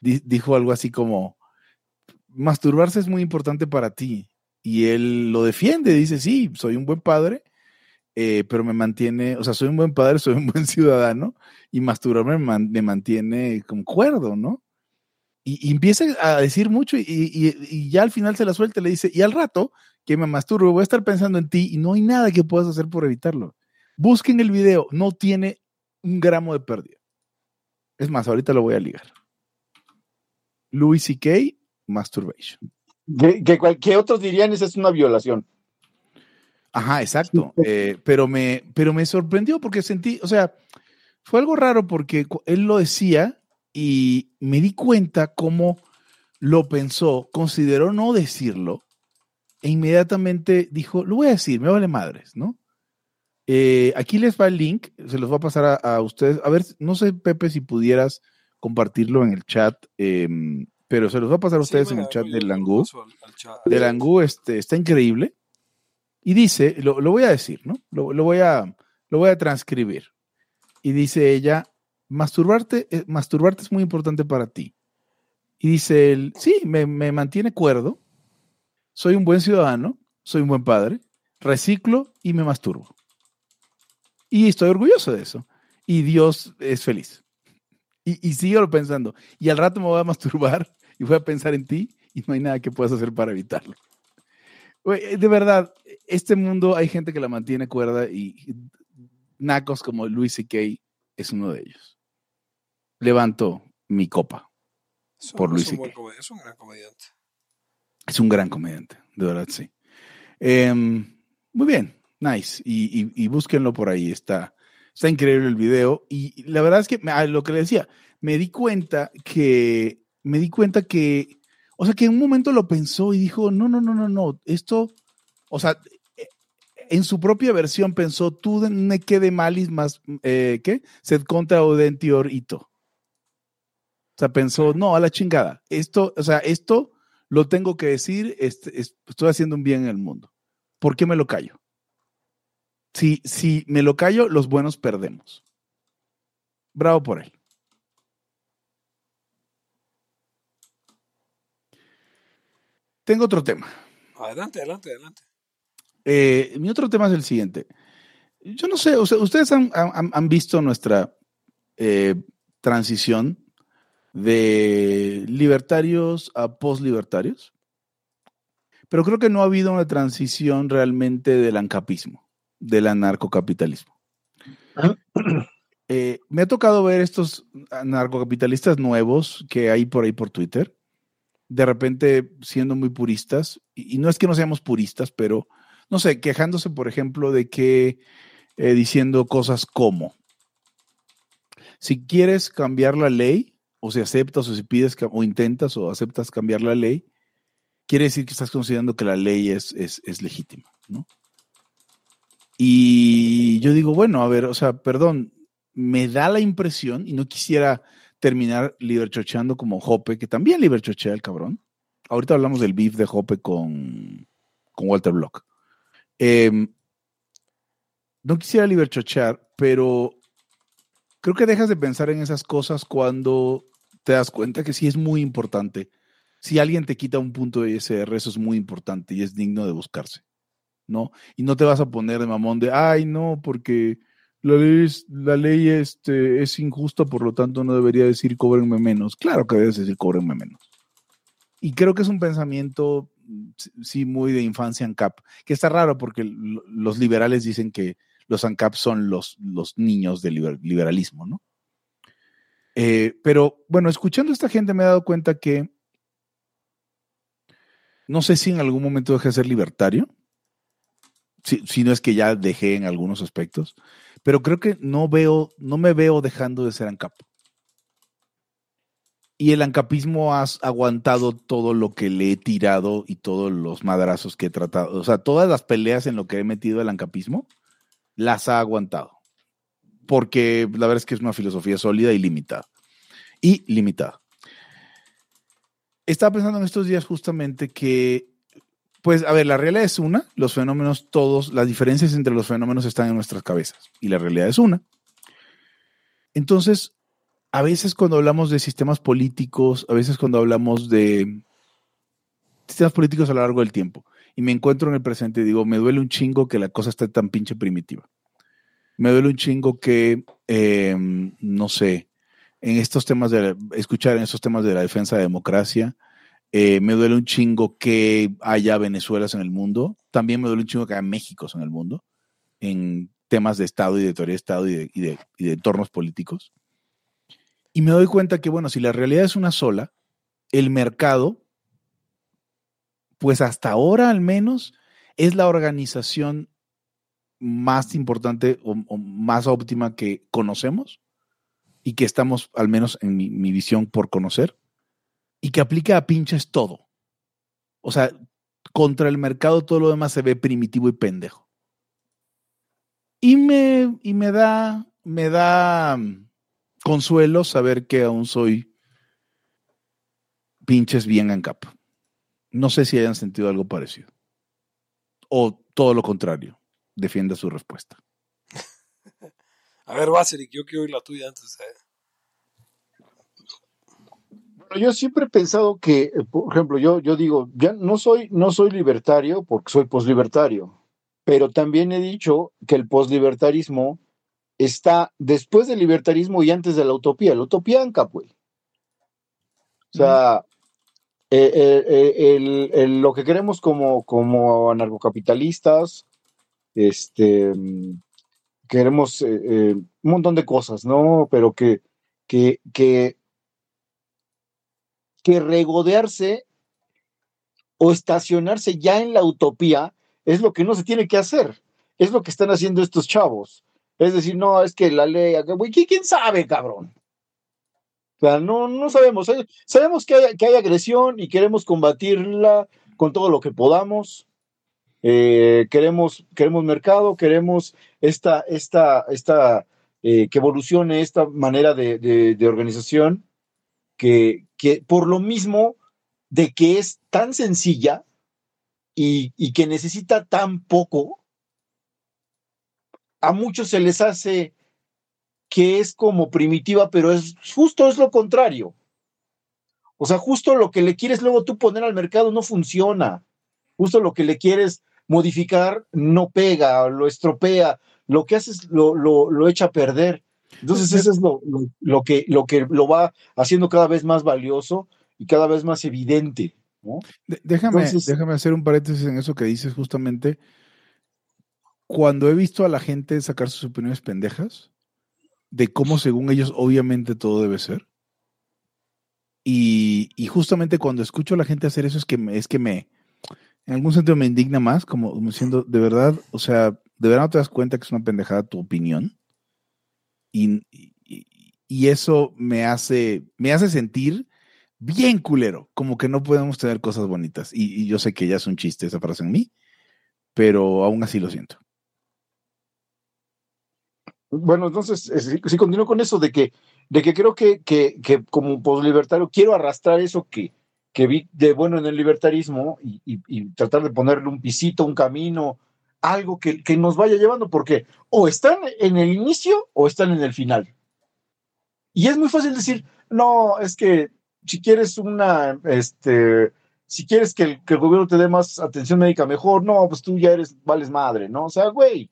Speaker 2: dijo algo así como, masturbarse es muy importante para ti. Y él lo defiende, dice, sí, soy un buen padre, eh, pero me mantiene, o sea, soy un buen padre, soy un buen ciudadano, y masturbarme me, mantiene como cuerdo, ¿no? Y, empieza a decir mucho y, ya al final se la suelta le dice, y al rato que me masturbo voy a estar pensando en ti y no hay nada que puedas hacer por evitarlo. Busquen el video, no tiene un gramo de pérdida. Es más, ahorita lo voy a ligar. Louis C.K. Masturbation.
Speaker 3: Que, otros dirían esa es una violación.
Speaker 2: Ajá, exacto. Eh, pero, me, pero me sorprendió porque sentí, o sea, fue algo raro porque él lo decía y me di cuenta cómo lo pensó, consideró no decirlo e inmediatamente dijo, lo voy a decir, me vale madres, ¿no? Eh, aquí les va el link, se los va a pasar a, ustedes. A ver, no sé, Pepe, si pudieras compartirlo en el chat, em, pero se los va a pasar a ustedes en el chat del Langú. De Langú este, está increíble. Y dice, lo, voy a decir, ¿no? Lo, voy a, lo voy a transcribir. Y dice ella, masturbarte, eh, masturbarte es muy importante para ti. Y dice él, sí, me, mantiene cuerdo, soy un buen ciudadano, soy un buen padre, reciclo y me masturbo. Y estoy orgulloso de eso. Y Dios es feliz. Y, y sigo pensando. Y al rato me voy a masturbar y voy a pensar en ti y no hay nada que puedas hacer para evitarlo. De verdad, este mundo hay gente que la mantiene cuerda y nacos como Luis C.K. es uno de ellos. Levanto mi copa por Luis C.K.
Speaker 1: Es un gran comediante.
Speaker 2: Es un gran comediante, de verdad, sí. Em, muy bien. Nice. Y, búsquenlo por ahí. Está, está increíble el video. Y la verdad es que lo que le decía, me di cuenta que, me di cuenta que, o sea, que en un momento lo pensó y dijo, no, no, no, no, no, esto, o sea, en su propia versión pensó, tú ne quede malis más, eh, ¿qué? Sed contra odentior ito. O sea, pensó, no, a la chingada. Esto, o sea, esto lo tengo que decir, este, estoy haciendo un bien en el mundo. ¿Por qué me lo callo? Si, si me lo callo, los buenos perdemos. Bravo por él. Tengo otro tema.
Speaker 1: Adelante, adelante, adelante.
Speaker 2: Eh, mi otro tema es el siguiente. Yo no sé, ustedes han, visto nuestra eh, transición de libertarios a postlibertarios, pero creo que no ha habido una transición realmente del ancapismo del anarcocapitalismo. Ah. Eh, me ha tocado ver estos anarcocapitalistas nuevos que hay por ahí por Twitter, de repente siendo muy puristas, y, no es que no seamos puristas, pero no sé, quejándose, por ejemplo, de que eh, diciendo cosas como, si quieres cambiar la ley, o si aceptas o si pides o intentas o aceptas cambiar la ley, quiere decir que estás considerando que la ley es, es, es legítima, ¿no? Y yo digo, bueno, a ver, o sea, perdón, me da la impresión, y no quisiera terminar liberchocheando como Hoppe, que también liberchochea el cabrón. Ahorita hablamos del beef de Hoppe con, con Walter Block. Em, no quisiera liberchochear, pero creo que dejas de pensar en esas cosas cuando te das cuenta que sí es muy importante. Si alguien te quita un punto de ISR, eso es muy importante y es digno de buscarse. ¿no? Y no te vas a poner de mamón de, ay, no, porque la ley, es, la ley este, es injusta, por lo tanto no debería decir cóbrenme menos. Claro que debes decir cóbrenme menos. Y creo que es un pensamiento, sí, muy de infancia ANCAP, que está raro porque los liberales dicen que los ANCAP son los, los niños del liberalismo, ¿no? Eh, pero bueno, escuchando a esta gente me he dado cuenta que no sé si en algún momento dejé de ser libertario, si, si, no es que ya dejé en algunos aspectos, pero creo que no veo, no me veo dejando de ser ANCAP. Y el ancapismo ha aguantado todo lo que le he tirado y todos los madrazos que he tratado. O sea, todas las peleas en lo que he metido el ancapismo, las ha aguantado. Porque la verdad es que es una filosofía sólida y limitada. Y limitada. Estaba pensando en estos días justamente que, pues, a ver, la realidad es una, los fenómenos todos, las diferencias entre los fenómenos están en nuestras cabezas. Y la realidad es una. Entonces, a veces cuando hablamos de sistemas políticos, a veces cuando hablamos de sistemas políticos a lo largo del tiempo, y me encuentro en el presente y digo, me duele un chingo que la cosa esté tan pinche primitiva. Me duele un chingo que, em, no sé, en estos temas de, escuchar en estos temas de la defensa de democracia, eh, me duele un chingo que haya Venezuelas en el mundo, también me duele un chingo que haya Méxicos en el mundo, en temas de Estado y de teoría de Estado y de, y de, y de entornos políticos. Y me doy cuenta que, bueno, si la realidad es una sola, el mercado, pues hasta ahora al menos, es la organización más importante o, más óptima que conocemos y que estamos, al menos en mi, mi, visión, por conocer, y que aplica a pinches todo. O sea, contra el mercado todo lo demás se ve primitivo y pendejo. Y me, y me da, me da consuelo saber que aún soy pinches bien en capa. No sé si hayan sentido algo parecido. O todo lo contrario. Defienda su respuesta.
Speaker 1: A ver, Baseric, yo quiero oír la tuya antes.
Speaker 3: Bueno, yo siempre he pensado que, eh, por ejemplo, yo, yo digo, ya no soy, no soy libertario porque soy poslibertario, pero también he dicho que el poslibertarismo está después del libertarismo y antes de la utopía, la utopía ANCAP, güey. O sea, eh, eh, eh, lo que queremos como, como anarcocapitalistas, este, queremos un montón de cosas, ¿no? Pero que, que, que, que regodearse o estacionarse ya en la utopía es lo que no se tiene que hacer. Es lo que están haciendo estos chavos. Es decir, no, es que la ley, ¿quién sabe, cabrón? O sea, no, no sabemos. Sabemos que hay, que hay agresión y queremos combatirla con todo lo que podamos. Eh, queremos, queremos mercado, queremos esta, esta, esta, eh, que evolucione esta manera de, de, organización que, que, por lo mismo de que es tan sencilla y, y que necesita tan poco, a muchos se les hace que es como primitiva, pero es justo es lo contrario. O sea, justo lo que le quieres luego tú poner al mercado no funciona. Justo lo que le quieres modificar no pega, lo estropea, lo que haces lo, lo, echa a perder. Entonces eso es lo, lo, que, lo que lo va haciendo cada vez más valioso y cada vez más evidente.
Speaker 2: Déjame, déjame hacer un paréntesis en eso que dices justamente cuando he visto a la gente sacar sus opiniones pendejas, de cómo según ellos obviamente todo debe ser, y, justamente cuando escucho a la gente hacer eso es que me, es que me, en algún sentido me indigna más, como, diciendo, de verdad, o sea, de verdad no te das cuenta que es una pendejada tu opinión. Y, y, eso me hace, me hace sentir bien culero, como que no podemos tener cosas bonitas. Y, yo sé que ya es un chiste esa frase en mí, pero aún así lo siento.
Speaker 3: Bueno, entonces, sí, continúo con eso de que, de que creo que, que, que como poslibertario quiero arrastrar eso que, que vi de bueno en el libertarismo y, y, tratar de ponerle un pisito, un camino, algo que, nos vaya llevando, porque o están en el inicio o están en el final. Y es muy fácil decir, no, es que si quieres una, este, si quieres que el, gobierno te dé más atención médica mejor, no, pues tú ya eres, vales madre, ¿no? O sea, güey,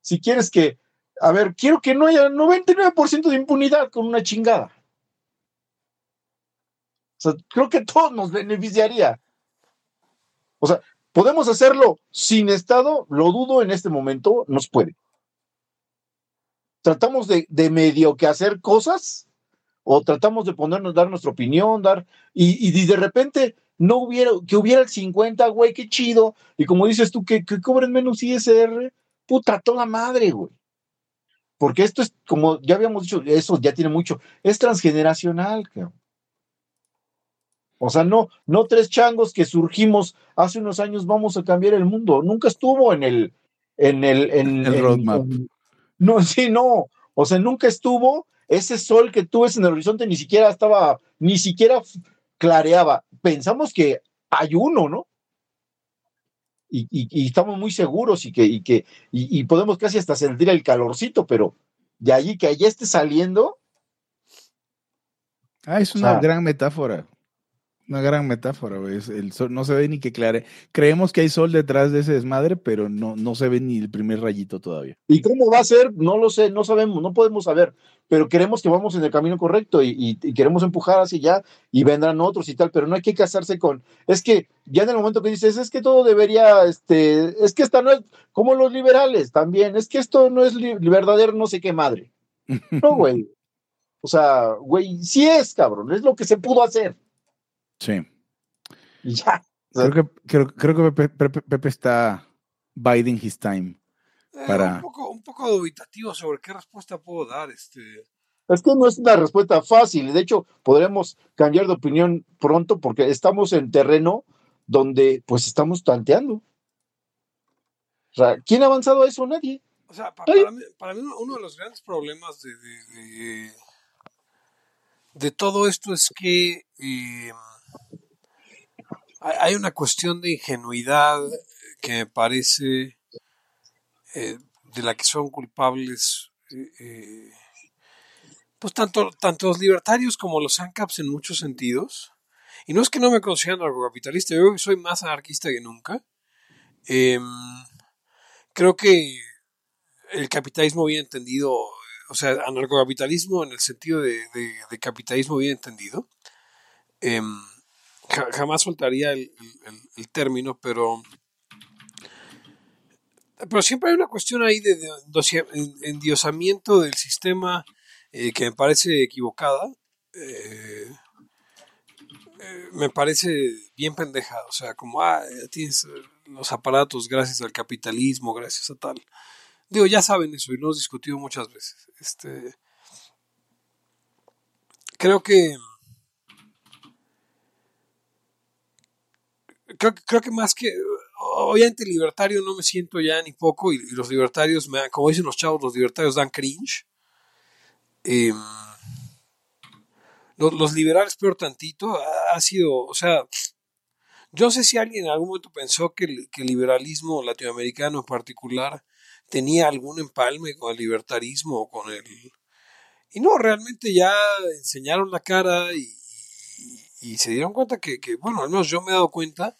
Speaker 3: si quieres que a ver, quiero que no haya 99% de impunidad con una chingada. O sea, creo que todo nos beneficiaría. O sea, podemos hacerlo sin Estado, lo dudo en este momento, nos puede. Tratamos de, medio que hacer cosas, o tratamos de ponernos, dar nuestra opinión, dar, y, de repente no hubiera, que hubiera el 50, güey, qué chido, y como dices tú, que, que cobren menos ISR, puta, toda madre, güey. Porque esto es, como ya habíamos dicho, eso ya tiene mucho, es transgeneracional, cabrón. O sea, no, no tres changos que surgimos hace unos años vamos a cambiar el mundo. Nunca estuvo en el, en el, en
Speaker 2: el roadmap.
Speaker 3: no, sí, no. O sea, nunca estuvo. Ese sol que tú ves en el horizonte ni siquiera estaba, ni siquiera clareaba. Pensamos que hay uno, ¿no? Y, y, estamos muy seguros y que, y que y, podemos casi hasta sentir el calorcito, pero de allí que allá esté saliendo.
Speaker 2: Ah, es una gran metáfora. Una gran metáfora, güey. El sol no se ve ni que clare. Creemos que hay sol detrás de ese desmadre, pero no, no se ve ni el primer rayito todavía.
Speaker 3: ¿Y cómo va a ser? No lo sé, no sabemos, no podemos saber, pero queremos que vamos en el camino correcto y, queremos empujar hacia allá y vendrán otros y tal, pero no hay que casarse con. Es que ya en el momento que dices, es que todo debería, este, es que esta no es como los liberales también, es que esto no es verdadero, no sé qué madre. No, güey. O sea, güey, sí es, cabrón, es lo que se pudo hacer.
Speaker 2: Sí.
Speaker 3: ya.
Speaker 2: Creo que, creo, creo que Pepe, está biding his time.
Speaker 1: Eh,
Speaker 2: para...
Speaker 1: un, poco, un poco dubitativo sobre qué respuesta puedo dar. Este...
Speaker 3: Es que no es una respuesta fácil. De hecho, podremos cambiar de opinión pronto porque estamos en terreno donde pues estamos tanteando. O sea, ¿quién ha avanzado a eso? Nadie.
Speaker 1: O sea, para, mí, para mí, uno de los grandes problemas de, de, de todo esto es que eh, hay una cuestión de ingenuidad que me parece eh, de la que son culpables eh, pues tanto, tanto los libertarios como los ANCAPs en muchos sentidos. Y no es que no me considero anarcocapitalista, yo soy más anarquista que nunca. Em, creo que el capitalismo bien entendido o sea, anarcocapitalismo en el sentido de, capitalismo bien entendido. Jamás soltaría el, término, pero, pero siempre hay una cuestión ahí de, endiosamiento del sistema eh, que me parece equivocada. Eh, eh, me parece bien pendeja, o sea, como, ah, tienes los aparatos gracias al capitalismo, gracias a tal. Digo, ya saben eso y lo hemos discutido muchas veces. Este, creo que creo, que más que obviamente libertario no me siento ya ni poco y, los libertarios me como dicen los chavos los libertarios dan cringe. Em, los, liberales peor tantito ha, sido o sea yo sé si alguien en algún momento pensó que que el liberalismo latinoamericano en particular tenía algún empalme con el libertarismo o con el... Y no, realmente ya enseñaron la cara y, se dieron cuenta que, bueno, al menos yo me he dado cuenta,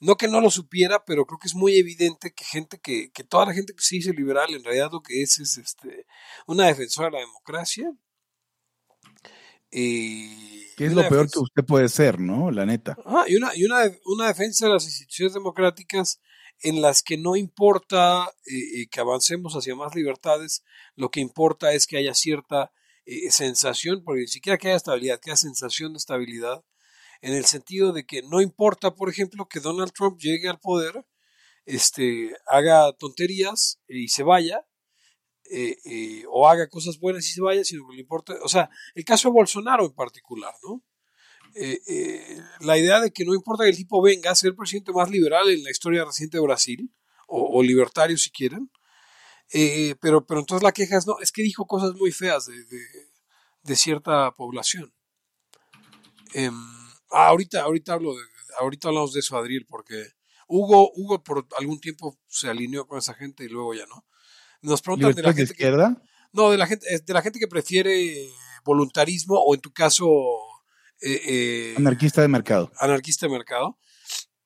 Speaker 1: no que no lo supiera, pero creo que es muy evidente que gente que, que toda la gente que se dice liberal en realidad lo que es es este, una defensora de la democracia.
Speaker 2: ¿Qué es lo peor que usted puede ser, no? La neta.
Speaker 1: y una, y una, una defensa de las instituciones democráticas en las que no importa eh, eh, que avancemos hacia más libertades, lo que importa es que haya cierta eh, sensación, porque ni siquiera que haya estabilidad, que haya sensación de estabilidad, en el sentido de que no importa, por ejemplo, que Donald Trump llegue al poder, este, haga tonterías y se vaya, o haga cosas buenas y se vaya, sino que le importa, o sea, el caso de Bolsonaro en particular, ¿no? Eh, eh, la idea de que no importa que el tipo venga a ser el presidente más liberal en la historia reciente de Brasil, o, libertario si quieren, eh, pero, pero entonces la queja es, no, es que dijo cosas muy feas de, cierta población. Em, ah, ahorita, ahorita, hablo de, ahorita hablamos de eso, Adriel, porque Hugo, Hugo por algún tiempo se alineó con esa gente y luego ya no. Nos preguntan de la gente
Speaker 2: izquierda?
Speaker 1: no, de la gente, de la gente que prefiere voluntarismo o en tu caso eh, eh,
Speaker 2: anarquista de mercado.
Speaker 1: Anarquista de mercado.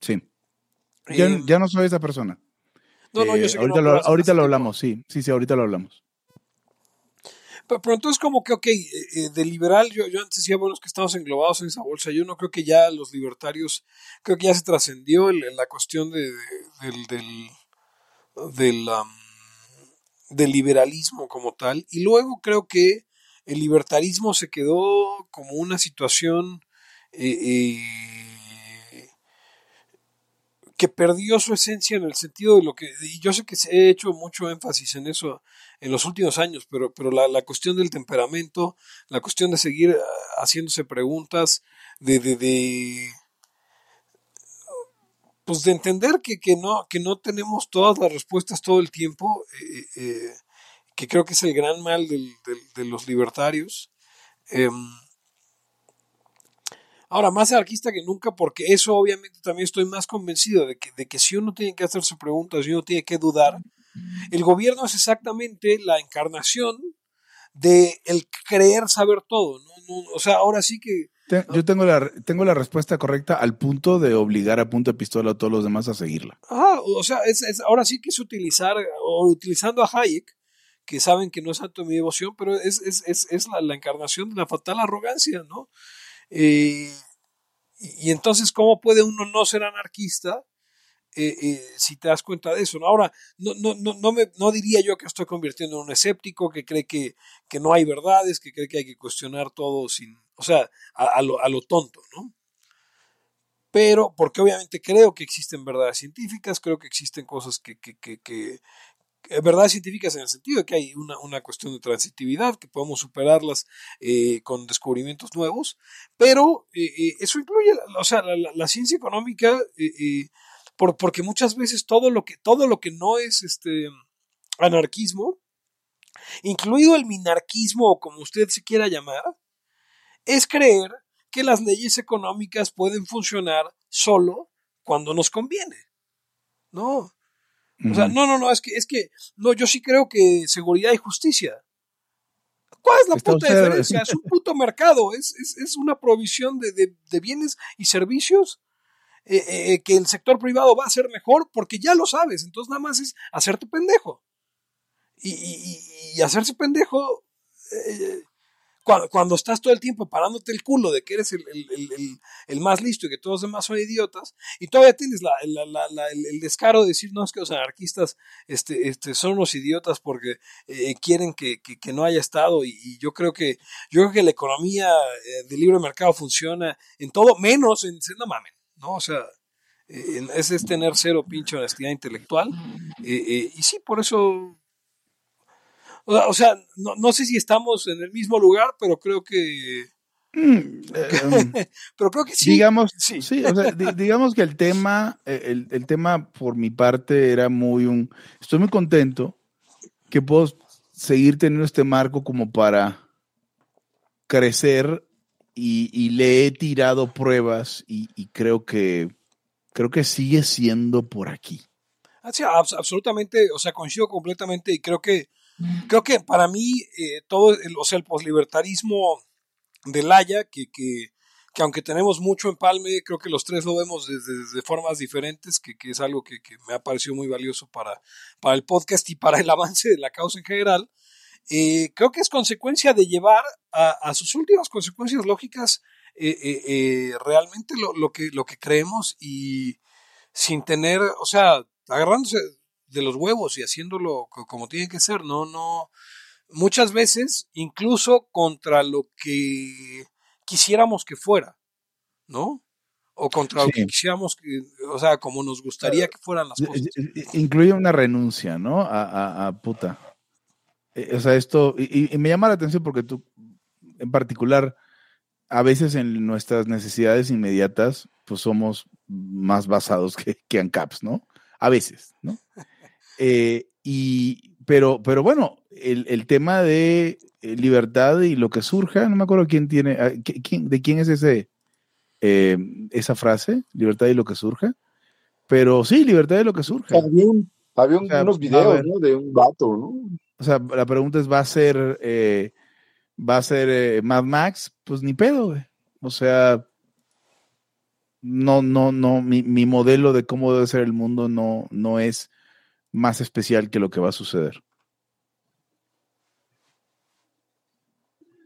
Speaker 2: Sí. Ya, eh, no soy esa persona.
Speaker 1: No, no, yo sé
Speaker 2: ahorita, lo, ahorita lo hablamos, sí, sí, sí, ahorita lo hablamos.
Speaker 1: Pero, entonces como que, ok, de liberal, yo, yo antes decía, bueno, es que estamos englobados en esa bolsa, yo no creo que ya los libertarios, creo que ya se trascendió la cuestión de, del, del, del, del liberalismo como tal, y luego creo que el libertarismo se quedó como una situación eh, eh, que perdió su esencia en el sentido de lo que, y yo sé que he hecho mucho énfasis en eso en los últimos años, pero, pero la, la cuestión del temperamento, la cuestión de seguir ah, haciéndose preguntas, de, de, de pues de entender que, que, no, que no tenemos todas las respuestas todo el tiempo, eh, eh, que creo que es el gran mal del, del, de los libertarios. Eh, ahora, más anarquista que nunca, porque eso obviamente también estoy más convencido de que, de que si uno tiene que hacerse preguntas, si uno tiene que dudar, el gobierno es exactamente la encarnación de el creer saber todo. ¿no? no o sea, ahora sí que
Speaker 2: yo tengo la, tengo la respuesta correcta al punto de obligar a punto de pistola a todos los demás a seguirla.
Speaker 1: Ah, o sea, es, es, ahora sí que es utilizar, o utilizando a Hayek, que saben que no es santo mi devoción, pero es, es, es, es la, la, encarnación de la fatal arrogancia, ¿no? Eh, y, entonces, ¿cómo puede uno no ser anarquista eh, eh, si te das cuenta de eso. ¿no? Ahora, no, no, no, no, me, no diría yo que estoy convirtiendo en un escéptico que cree que, que no hay verdades, que cree que hay que cuestionar todo sin, o sea, a, lo, a lo tonto, ¿no? Pero, porque obviamente creo que existen verdades científicas, creo que existen cosas que, que, que verdades científicas en el sentido de que hay una, una cuestión de transitividad, que podemos superarlas eh, con descubrimientos nuevos, pero eh, eh, eso incluye, o sea, la, la, la ciencia económica por, porque muchas veces todo lo que, todo lo que no es este anarquismo, incluido el minarquismo o como usted se quiera llamar, es creer que las leyes económicas pueden funcionar solo cuando nos conviene. No. O sea, no, no, no, es que, es que, no, yo sí creo que seguridad y justicia. ¿Cuál es la Está puta diferencia? Es un puto mercado, es, es, es una provisión de, de, de, bienes y servicios eh, eh, que el sector privado va a ser mejor porque ya lo sabes, entonces nada más es hacerte pendejo. Y, y, y hacerse pendejo eh, cuando, cuando, estás todo el tiempo parándote el culo de que eres el, el, el, el, más listo y que todos los demás son idiotas, y todavía tienes la, la, la, el, descaro de decir, no, es que los anarquistas este, este, son unos idiotas porque eh, quieren que, que, que, no haya Estado, y, yo creo que yo creo que la economía eh, de libre mercado funciona en todo, menos en, no mamen, ¿no? O sea, eh, ese es tener cero pinche honestidad intelectual. Eh, eh, y sí, por eso. O sea, no, no, sé si estamos en el mismo lugar, pero creo que. Mm, pero creo que sí.
Speaker 2: Digamos, sí. sí o sea, digamos que el tema, el, el, tema por mi parte era muy un. Estoy muy contento que puedo seguir teniendo este marco como para crecer y, y le he tirado pruebas y, y creo que creo que sigue siendo por aquí.
Speaker 1: Ah, sí, absolutamente, o sea, coincido completamente y creo que, creo que para mí eh, todo, el, o sea, el poslibertarismo de Laya, que, que, que, aunque tenemos mucho empalme, creo que los tres lo vemos desde, formas diferentes, que, que es algo que, que, me ha parecido muy valioso para, para el podcast y para el avance de la causa en general. Eh, creo que es consecuencia de llevar a, a sus últimas consecuencias lógicas eh, eh, eh, realmente lo, lo, que, lo que creemos y sin tener, o sea, agarrándose de los huevos y haciéndolo como tiene que ser, no, no, muchas veces incluso contra lo que quisiéramos que fuera, ¿no? O contra sí. lo que quisiéramos, que, o sea, como nos gustaría que fueran las cosas.
Speaker 2: Incluye una renuncia, ¿no? A, a, a puta. O sea, esto, y, y, me llama la atención porque tú, en particular, a veces en nuestras necesidades inmediatas, pues somos más basados que, que ANCAPs, ¿no? A veces, ¿no? Eh, y, pero, pero bueno, el, el, tema de eh, libertad y lo que surja, no me acuerdo quién tiene, ah, quién, de quién es ese, eh, esa frase, libertad y lo que surja. Pero sí, libertad y lo que surja.
Speaker 3: Había, un, había un, o sea, unos videos, ¿no? De un vato, ¿no?
Speaker 2: O sea, la pregunta es, ¿va a ser eh, va a ser eh, Mad Max, pues ni pedo, güey. O sea, no, no, no, mi, mi, modelo de cómo debe ser el mundo no, no es más especial que lo que va a suceder.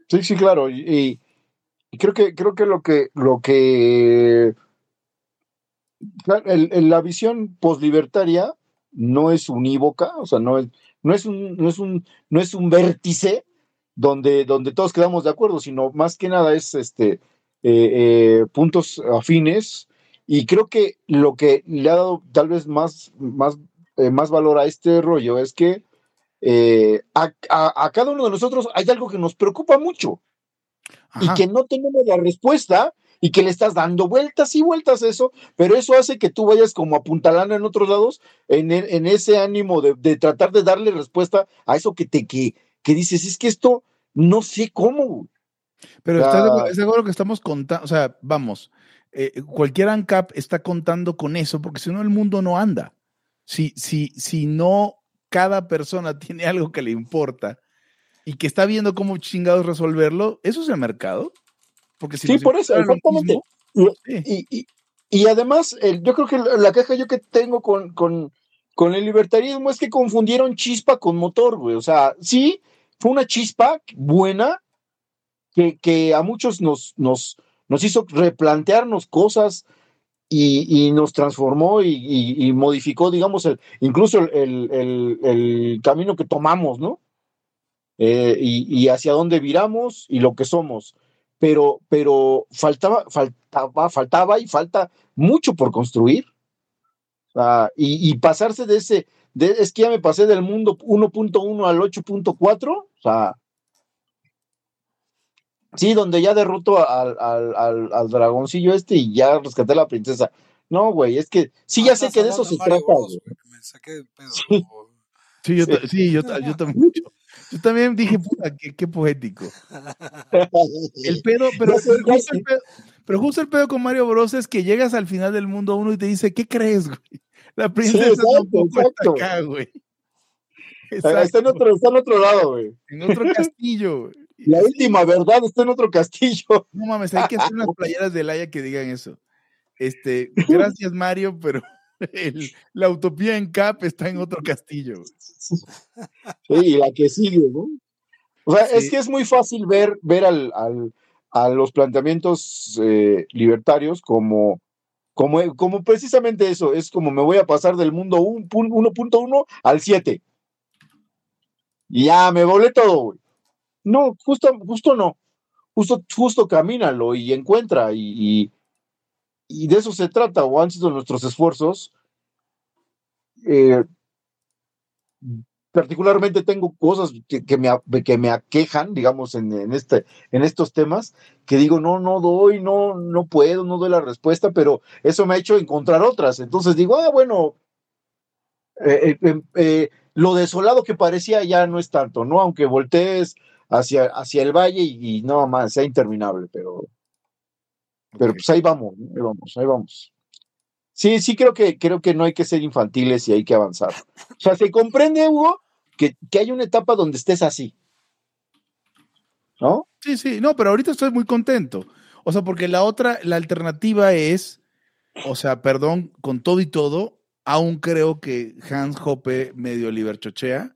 Speaker 3: Sí, sí, claro. Y, creo que, creo que lo que, lo que la visión poslibertaria no es unívoca, o sea, no es, no es un, no es un, no es un vértice, donde, donde todos quedamos de acuerdo, sino más que nada es este eh, puntos afines. Y creo que lo que le ha dado tal vez más, más, más valor a este rollo es que a, a, cada uno de nosotros hay algo que nos preocupa mucho y que no tenemos la respuesta y que le estás dando vueltas y vueltas a eso, pero eso hace que tú vayas como apuntalando en otros lados en, en ese ánimo de, de, tratar de darle respuesta a eso que te que, que dices, es que esto no sé cómo.
Speaker 2: Pero ¿estás seguro que estamos contando? O sea, vamos, eh, cualquier ANCAP está contando con eso, porque si no el mundo no anda. Si, si, si no cada persona tiene algo que le importa y que está viendo cómo chingados resolverlo, ¿eso es el mercado?
Speaker 3: Porque si sí, por eso, exactamente. y, además, yo creo que la queja yo que tengo con, con, con el libertarismo es que confundieron chispa con motor, güey. O sea, sí, fue una chispa buena que, que a muchos nos, nos, nos hizo replantearnos cosas y, y nos transformó y, modificó, digamos, el, incluso el, el, camino que tomamos, ¿no? Eh, y, hacia dónde viramos y lo que somos pero, pero faltaba, faltaba, faltaba y falta mucho por construir. y, pasarse de ese, de, es que ya me pasé del mundo 1.1 al 8.4, o sea, sí, donde ya derroto al, al, al, dragoncillo este y ya rescaté a la princesa. No, güey, es que sí, ya sé que de eso se trata. me saqué de pedo.
Speaker 2: Sí, yo, sí. yo, yo también. Yo también dije, puta, qué, poético. El pedo, pero, justo el pedo, pero justo el pedo con Mario Bros es que llegas al final del mundo uno y te dice, ¿qué crees, güey? La princesa está
Speaker 3: acá, güey. Está en, otro, está en otro lado, güey.
Speaker 2: En otro castillo, güey.
Speaker 3: La última verdad está en otro castillo.
Speaker 2: No mames, hay que hacer unas playeras de Laia que digan eso. Este, gracias Mario, pero la utopía en Cap está en otro castillo.
Speaker 3: Sí, y la que sigue, ¿no? O sea, es que es muy fácil ver, ver al, a los planteamientos eh, libertarios como, como, como precisamente eso, es como me voy a pasar del mundo 1.1 al 7. Y ya me volé todo, güey. No, justo, justo no. Justo, justo camínalo y encuentra y y de eso se trata, o han sido nuestros esfuerzos. Eh, particularmente tengo cosas que, me, que me aquejan, digamos, en, este, en estos temas, que digo, no, no doy, no, no puedo, no doy la respuesta, pero eso me ha hecho encontrar otras. Entonces digo, ah, bueno, eh, eh, lo desolado que parecía ya no es tanto, ¿no? Aunque voltees hacia, hacia el valle y, y no más, sea interminable, pero pero pues ahí vamos, ahí vamos, ahí vamos. Sí, sí creo que, creo que no hay que ser infantiles y hay que avanzar. O sea, se comprende, Hugo, que, que hay una etapa donde estés así. ¿No?
Speaker 2: Sí, sí, no, pero ahorita estoy muy contento. O sea, porque la otra, la alternativa es, o sea, perdón, con todo y todo, aún creo que Hans Hoppe medio liberchochea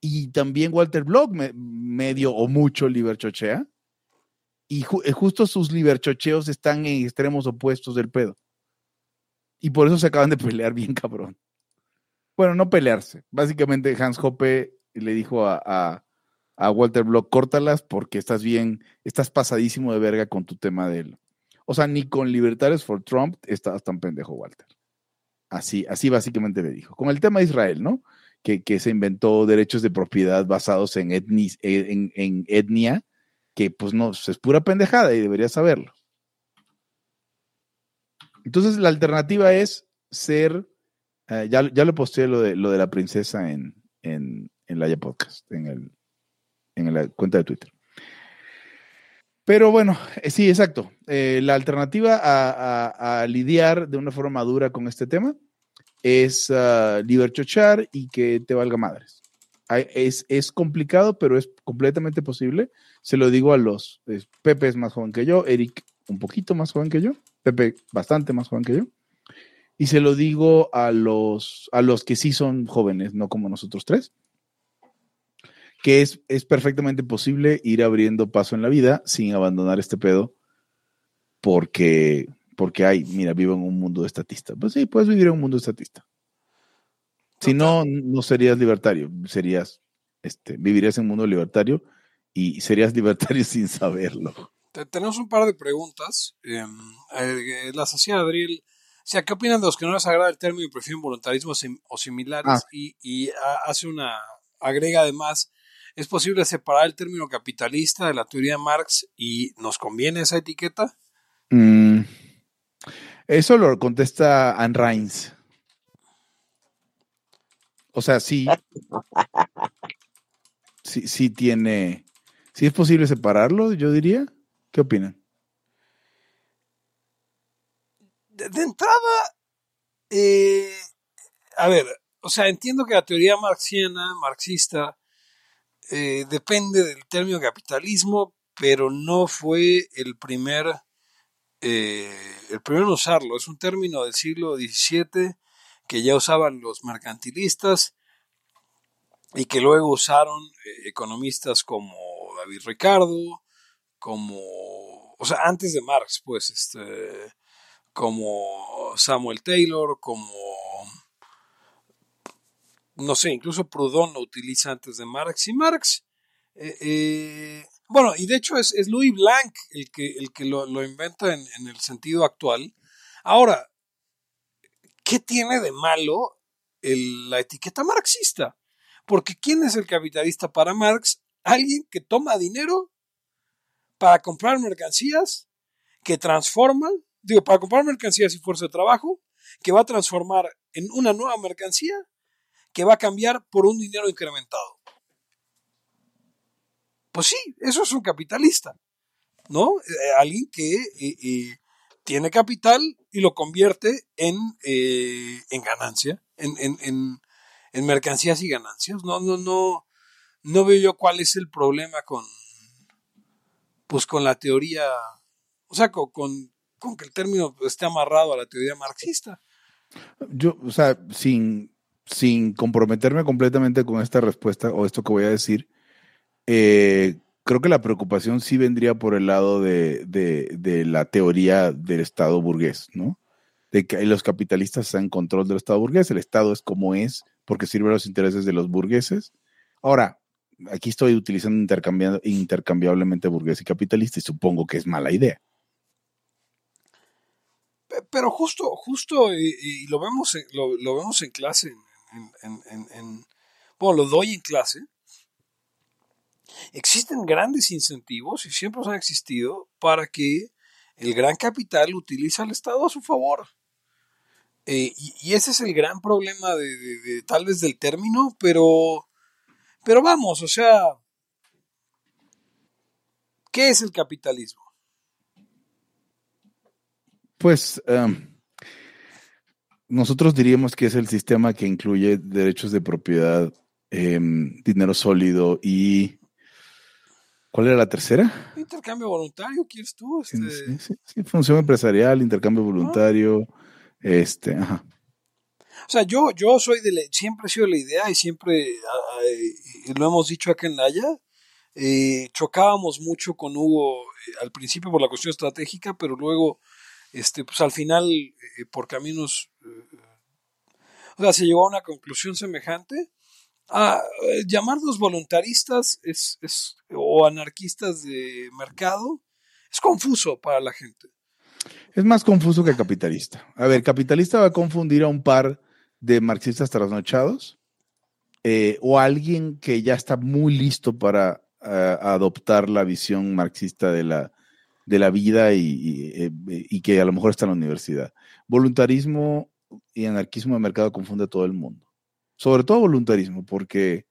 Speaker 2: y también Walter Block medio o mucho liberchochea y eh, justo sus liberchocheos están en extremos opuestos del pedo. Y por eso se acaban de pelear bien cabrón. Bueno, no pelearse. Básicamente Hans Hoppe le dijo a, Walter Block, córtalas porque estás bien, estás pasadísimo de verga con tu tema de él. O sea, ni con Libertarios for Trump estás tan pendejo, Walter. Así, así básicamente le dijo. Con el tema de Israel, ¿no? Que, se inventó derechos de propiedad basados en, etnia que pues no, es pura pendejada y debería saberlo. Entonces la alternativa es ser, eh, ya, ya lo posteé lo de, lo de la princesa en, en, en la Podcast, en, el, en la cuenta de Twitter. Pero bueno, eh, sí, exacto. Eh, la alternativa a, lidiar de una forma madura con este tema es uh, liberchochar y que te valga madres. Es, es complicado, pero es completamente posible se lo digo a los, Pepe es más joven que yo, Eric un poquito más joven que yo, Pepe bastante más joven que yo. Y se lo digo a los, a los que sí son jóvenes, no como nosotros tres, que es, es perfectamente posible ir abriendo paso en la vida sin abandonar este pedo, porque, porque hay, mira, vivo en un mundo de estatista. Pues sí, puedes vivir en un mundo estatista. Si no, no serías libertario, serías, este, vivirías en un mundo libertario y serías libertario sin saberlo.
Speaker 1: Tenemos un par de preguntas. Em, eh, las hacía Adriel. O sea, ¿qué opinan de los que no les agrada el término y prefieren voluntarismo o similares?
Speaker 2: Ah.
Speaker 1: Y, y hace una, agrega además, ¿es posible separar el término capitalista de la teoría de Marx y nos conviene esa etiqueta?
Speaker 2: Mm, eso lo contesta Anne Reins. O sea, sí. Sí, sí tiene. Sí es posible separarlo, yo diría. ¿Qué opinan?
Speaker 1: De, entrada, eh, a ver, o sea, entiendo que la teoría marxiana, marxista, eh, depende del término capitalismo, pero no fue el primer, eh, el primero en usarlo. Es un término del siglo XVII que ya usaban los mercantilistas y que luego usaron economistas como David Ricardo, como, o sea, antes de Marx, pues, este, como Samuel Taylor, como, no sé, incluso Proudhon lo utiliza antes de Marx. Y Marx, eh, eh, bueno, y de hecho es, Louis Blanc el que, el que lo, inventa en, en, el sentido actual. Ahora, ¿qué tiene de malo la etiqueta marxista? Porque ¿quién es el capitalista para Marx? Alguien que toma dinero para comprar mercancías que transforman, digo, para comprar mercancías y fuerza de trabajo, que va a transformar en una nueva mercancía que va a cambiar por un dinero incrementado. Pues sí, eso es un capitalista, ¿no? Eh, alguien que eh, eh, tiene capital y lo convierte en, en ganancia, en, en, en, mercancías y ganancias. No, no, no, no veo yo cuál es el problema con, pues con la teoría, o sea, con, con, que el término esté amarrado a la teoría marxista.
Speaker 2: Yo, o sea, sin, sin comprometerme completamente con esta respuesta o esto que voy a decir, eh, creo que la preocupación sí vendría por el lado de, la teoría del Estado burgués, ¿no? De que los capitalistas están en control del Estado burgués, el Estado es como es porque sirve a los intereses de los burgueses. Ahora, aquí estoy utilizando intercambiablemente burgués y capitalista y supongo que es mala idea.
Speaker 1: Pero justo, justo, y, lo, vemos en, lo, vemos en clase, en, bueno, lo doy en clase. Existen grandes incentivos y siempre han existido para que el gran capital utilice al Estado a su favor. Eh, y, ese es el gran problema de, tal vez del término, pero pero vamos, o sea, ¿qué es el capitalismo?
Speaker 2: Pues em, nosotros diríamos que es el sistema que incluye derechos de propiedad, em, dinero sólido y... ¿Cuál era la tercera?
Speaker 1: Intercambio voluntario, ¿quieres tú?
Speaker 2: Sí, sí, sí, función empresarial, intercambio voluntario, este, ajá.
Speaker 1: O sea, yo, yo soy de, siempre he sido la idea y siempre lo hemos dicho acá en Naya, eh, chocábamos mucho con Hugo eh, al principio por la cuestión estratégica, pero luego, este, pues al final, eh, por caminos, o sea, se llegó a una conclusión semejante. A llamarlos voluntaristas es, es, o anarquistas de mercado es confuso para la gente.
Speaker 2: Es más confuso que capitalista. A ver, capitalista va a confundir a un par de marxistas trasnochados eh, o alguien que ya está muy listo para eh, adoptar la visión marxista de la, de la vida y, eh, y, que a lo mejor está en la universidad. Voluntarismo y anarquismo de mercado confunde a todo el mundo. Sobre todo voluntarismo, porque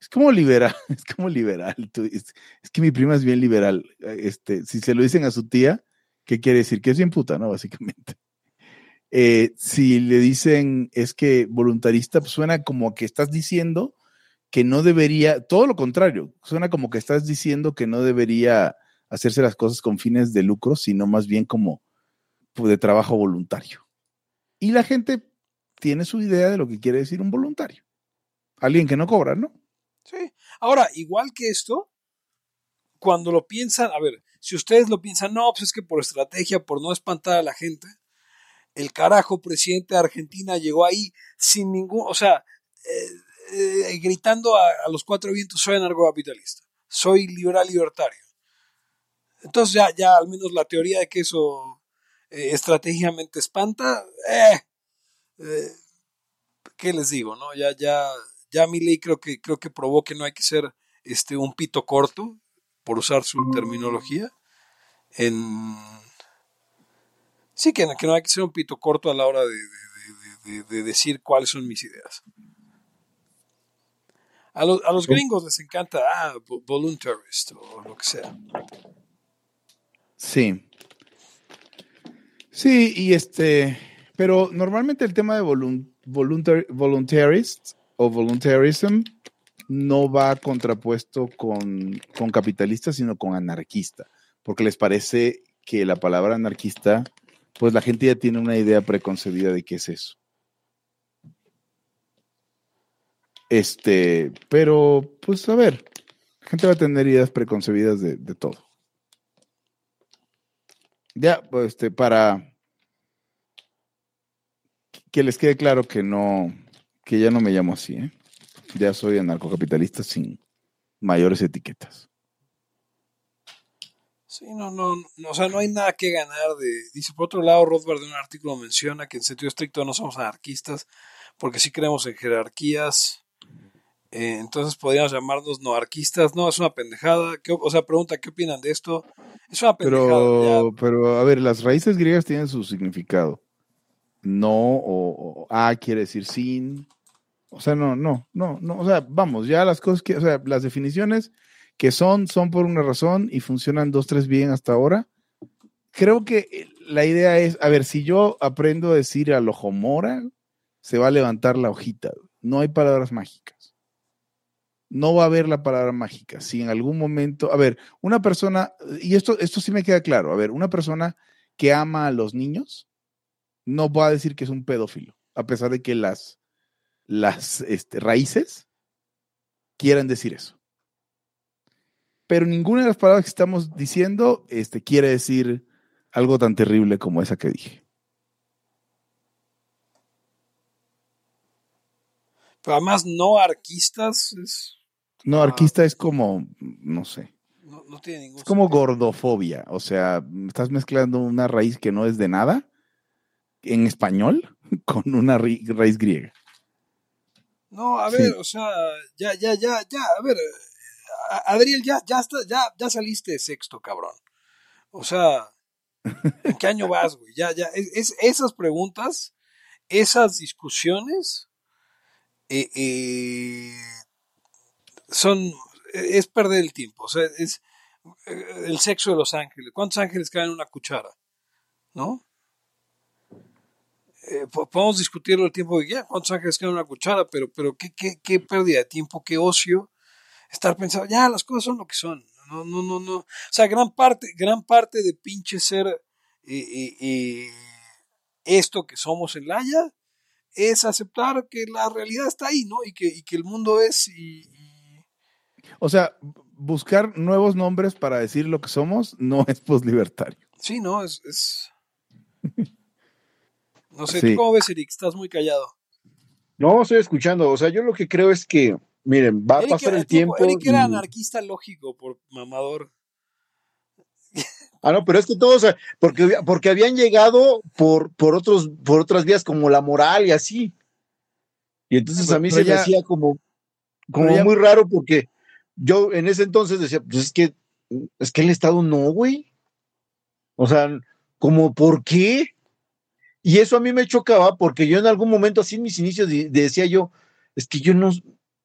Speaker 2: es como liberal, es como liberal. Es, que mi prima es bien liberal. Este, si se lo dicen a su tía, ¿qué quiere decir? Que es bien puta, ¿no? Básicamente. Eh, si le dicen es que voluntarista, pues suena como que estás diciendo que no debería, todo lo contrario, suena como que estás diciendo que no debería hacerse las cosas con fines de lucro, sino más bien como pues, de trabajo voluntario. Y la gente tiene su idea de lo que quiere decir un voluntario. Alguien que no cobra, ¿no?
Speaker 1: Sí. Ahora, igual que esto, cuando lo piensan, a ver, si ustedes lo piensan, no, pues es que por estrategia, por no espantar a la gente, el carajo presidente de Argentina llegó ahí sin ningún, o sea, eh, eh, gritando a, los cuatro vientos, soy anarcocapitalista. soy liberal libertario. Entonces ya, ya al menos la teoría de que eso eh, estratégicamente espanta, eh, eh, ¿qué les digo? No? Ya, ya, ya mi ley creo que, creo que probó que no hay que ser este, un pito corto, por usar su terminología, en... Sí, que, que no hay que ser un pito corto a la hora de, de, de decir cuáles son mis ideas. A los, a los gringos les encanta, ah, voluntarist o lo que sea.
Speaker 2: Sí. Sí, y este, pero normalmente el tema de voluntar, voluntarist o voluntarism no va contrapuesto con, con capitalista, sino con anarquista, porque les parece que la palabra anarquista, pues la gente ya tiene una idea preconcebida de qué es eso. Este, pero, pues a ver, la gente va a tener ideas preconcebidas de, todo. Ya, pues, este, para que les quede claro que no, que ya no me llamo así, ¿eh? Ya soy anarcocapitalista sin mayores etiquetas.
Speaker 1: Sí, no, no, no, o sea, no hay nada que ganar de. Dice, por otro lado, Rothbard de un artículo menciona que en sentido estricto no somos anarquistas, porque sí creemos en jerarquías eh, entonces podríamos llamarnos noarquistas. No, es una pendejada. o sea, pregunta, ¿qué opinan de esto? Es una pendejada.
Speaker 2: Pero, pero, a ver, las raíces griegas tienen su significado. No o, a quiere decir sin. O sea, no, no, no, no. O sea, vamos, ya las cosas que, o sea, las definiciones que son, son por una razón y funcionan dos, tres bien hasta ahora. Creo que la idea es, a ver, si yo aprendo a decir al ojo mora, se va a levantar la hojita. No hay palabras mágicas no va a haber la palabra mágica. Si en algún momento, a ver, una persona, y esto, esto sí me queda claro, a ver, una persona que ama a los niños no va a decir que es un pedófilo, a pesar de que las, las este, raíces quieran decir eso. Pero ninguna de las palabras que estamos diciendo este, quiere decir algo tan terrible como esa que dije.
Speaker 1: Pero además no arquistas es
Speaker 2: no, arquista es como, no sé.
Speaker 1: No, tiene ningún
Speaker 2: Es como gordofobia. O sea, estás mezclando una raíz que no es de nada en español con una raíz griega.
Speaker 1: No, a ver, o sea, ya, ya, ya, ya, a ver, Adriel, ya, ya, está, ya, ya saliste sexto, cabrón. O sea, ¿en qué año vas, güey? Ya, ya, es, esas preguntas, esas discusiones, eh, eh, son, es perder el tiempo, o sea, es eh, el sexo de los ángeles. ¿Cuántos ángeles caen en una cuchara? ¿No? Eh, podemos discutirlo el tiempo que quieran, cuántos ángeles caen en una cuchara, pero, pero ¿qué, qué, qué pérdida de tiempo, qué ocio estar pensando, ya, las cosas son lo que son. No, no, no, no. O sea, gran parte, gran parte de pinche ser eh, esto que somos en Laia es aceptar que la realidad está ahí, ¿no? Y que, y que el mundo es y,
Speaker 2: o sea, buscar nuevos nombres para decir lo que somos no es poslibertario.
Speaker 1: Sí, no, es. No sé, cómo ves, Eric? Estás muy callado.
Speaker 3: No, estoy escuchando. O sea, yo lo que creo es que, miren, va a pasar el tiempo.
Speaker 1: Eric era anarquista lógico por mamador.
Speaker 3: Ah, no, pero es que todos, porque, porque habían llegado por, por, otros, por otras vías como la moral y así. Y entonces a mí se me hacía como, como muy raro porque yo en ese entonces decía, pues es que, es que el Estado no, güey. O sea, como, ¿por qué? Y eso a mí me chocaba porque yo en algún momento, así en mis inicios, decía yo, es que yo no,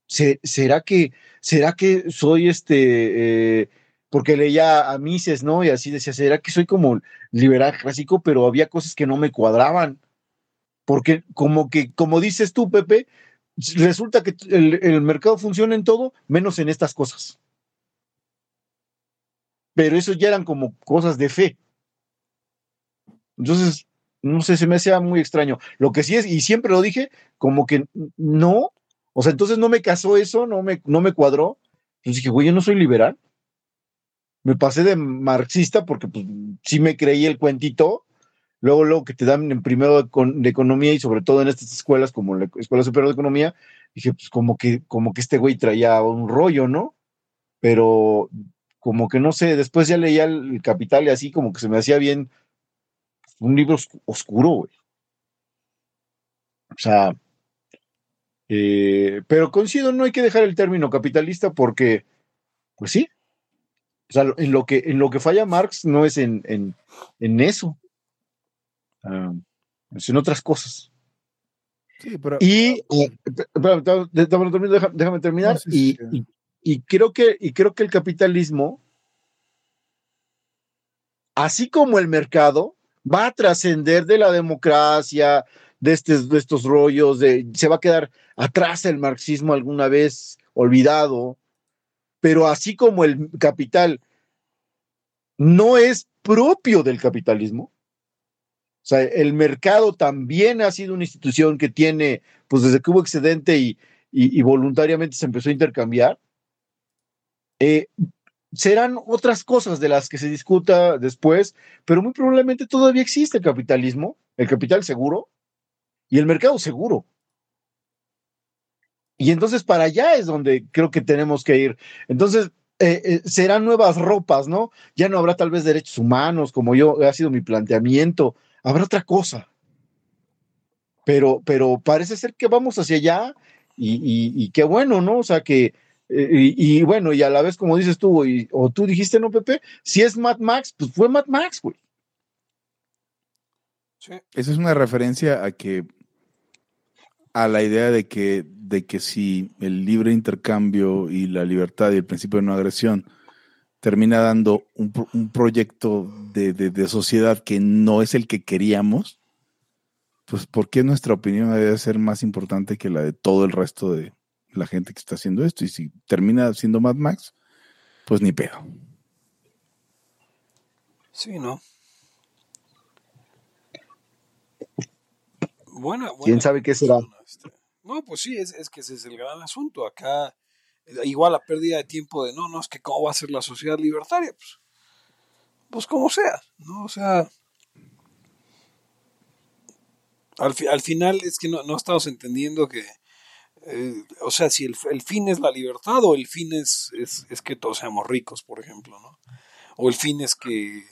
Speaker 3: ¿será que, será que soy este, eh, porque leía a Mises, ¿no? Y así decía, ¿será que soy como liberal clásico? Pero había cosas que no me cuadraban. Porque como que, como dices tú, Pepe, resulta que el, mercado funciona en todo, menos en estas cosas. Pero eso ya eran como cosas de fe. Entonces, no sé, se me hacía muy extraño. Lo que sí es, y siempre lo dije, como que no, o sea, entonces no me casó eso, no me, no me cuadró. Entonces dije, güey, yo no soy liberal. Me pasé de marxista porque pues, sí me creí el cuentito, luego, luego que te dan en primero de, economía y sobre todo en estas escuelas como la Escuela Superior de Economía, dije, pues como que, como que este güey traía un rollo, ¿no? pero como que no sé, después ya leía el, Capital y así como que se me hacía bien un libro oscuro, güey. O sea, eh, pero coincido, no hay que dejar el término capitalista porque, pues sí, o sea, en lo que, en lo que falla Marx no es en, en, eso, ah, es en otras cosas.
Speaker 2: Sí, pero,
Speaker 3: y, déjame, terminar. y, y, creo que, y creo que el capitalismo, así como el mercado, va a trascender de la democracia, de, de estos rollos, se va a quedar atrás el marxismo alguna vez olvidado, pero así como el capital no es propio del capitalismo, o sea, el mercado también ha sido una institución que tiene, pues desde que hubo excedente y, voluntariamente se empezó a intercambiar, eh, serán otras cosas de las que se discuta después, pero muy probablemente todavía existe el capitalismo, el capital seguro y el mercado seguro. Y entonces para allá es donde creo que tenemos que ir. Entonces, eh, eh, serán nuevas ropas, ¿no? Ya no habrá tal vez derechos humanos, como yo ha sido mi planteamiento, habrá otra cosa. Pero, pero parece ser que vamos hacia allá y, qué bueno, ¿no? O sea que, eh, y, bueno, y a la vez, como dices tú, o tú dijiste, ¿no, Pepe? Si es Mad Max, pues fue Mad Max, güey.
Speaker 2: Sí. Esa es una referencia a que a la idea de que, de que si el libre intercambio y la libertad y el principio de no agresión termina dando un, un proyecto de, de, sociedad que no es el que queríamos, pues ¿por qué nuestra opinión debe ser más importante que la de todo el resto de la gente que está haciendo esto? Y si termina siendo Mad Max, pues ni pedo.
Speaker 1: Sí, ¿no? Bueno,
Speaker 3: ¿Quién sabe qué será?
Speaker 1: Este, no, pues sí, es, es que ese es el gran asunto. Acá igual la pérdida de tiempo de no, no, es que cómo va a ser la sociedad libertaria, pues, pues como sea, ¿no? O sea, al, al final es que no, no estamos entendiendo que, eh, o sea, si el, el, fin es la libertad o el fin es, es, es, que todos seamos ricos, por ejemplo, ¿no? O el fin es que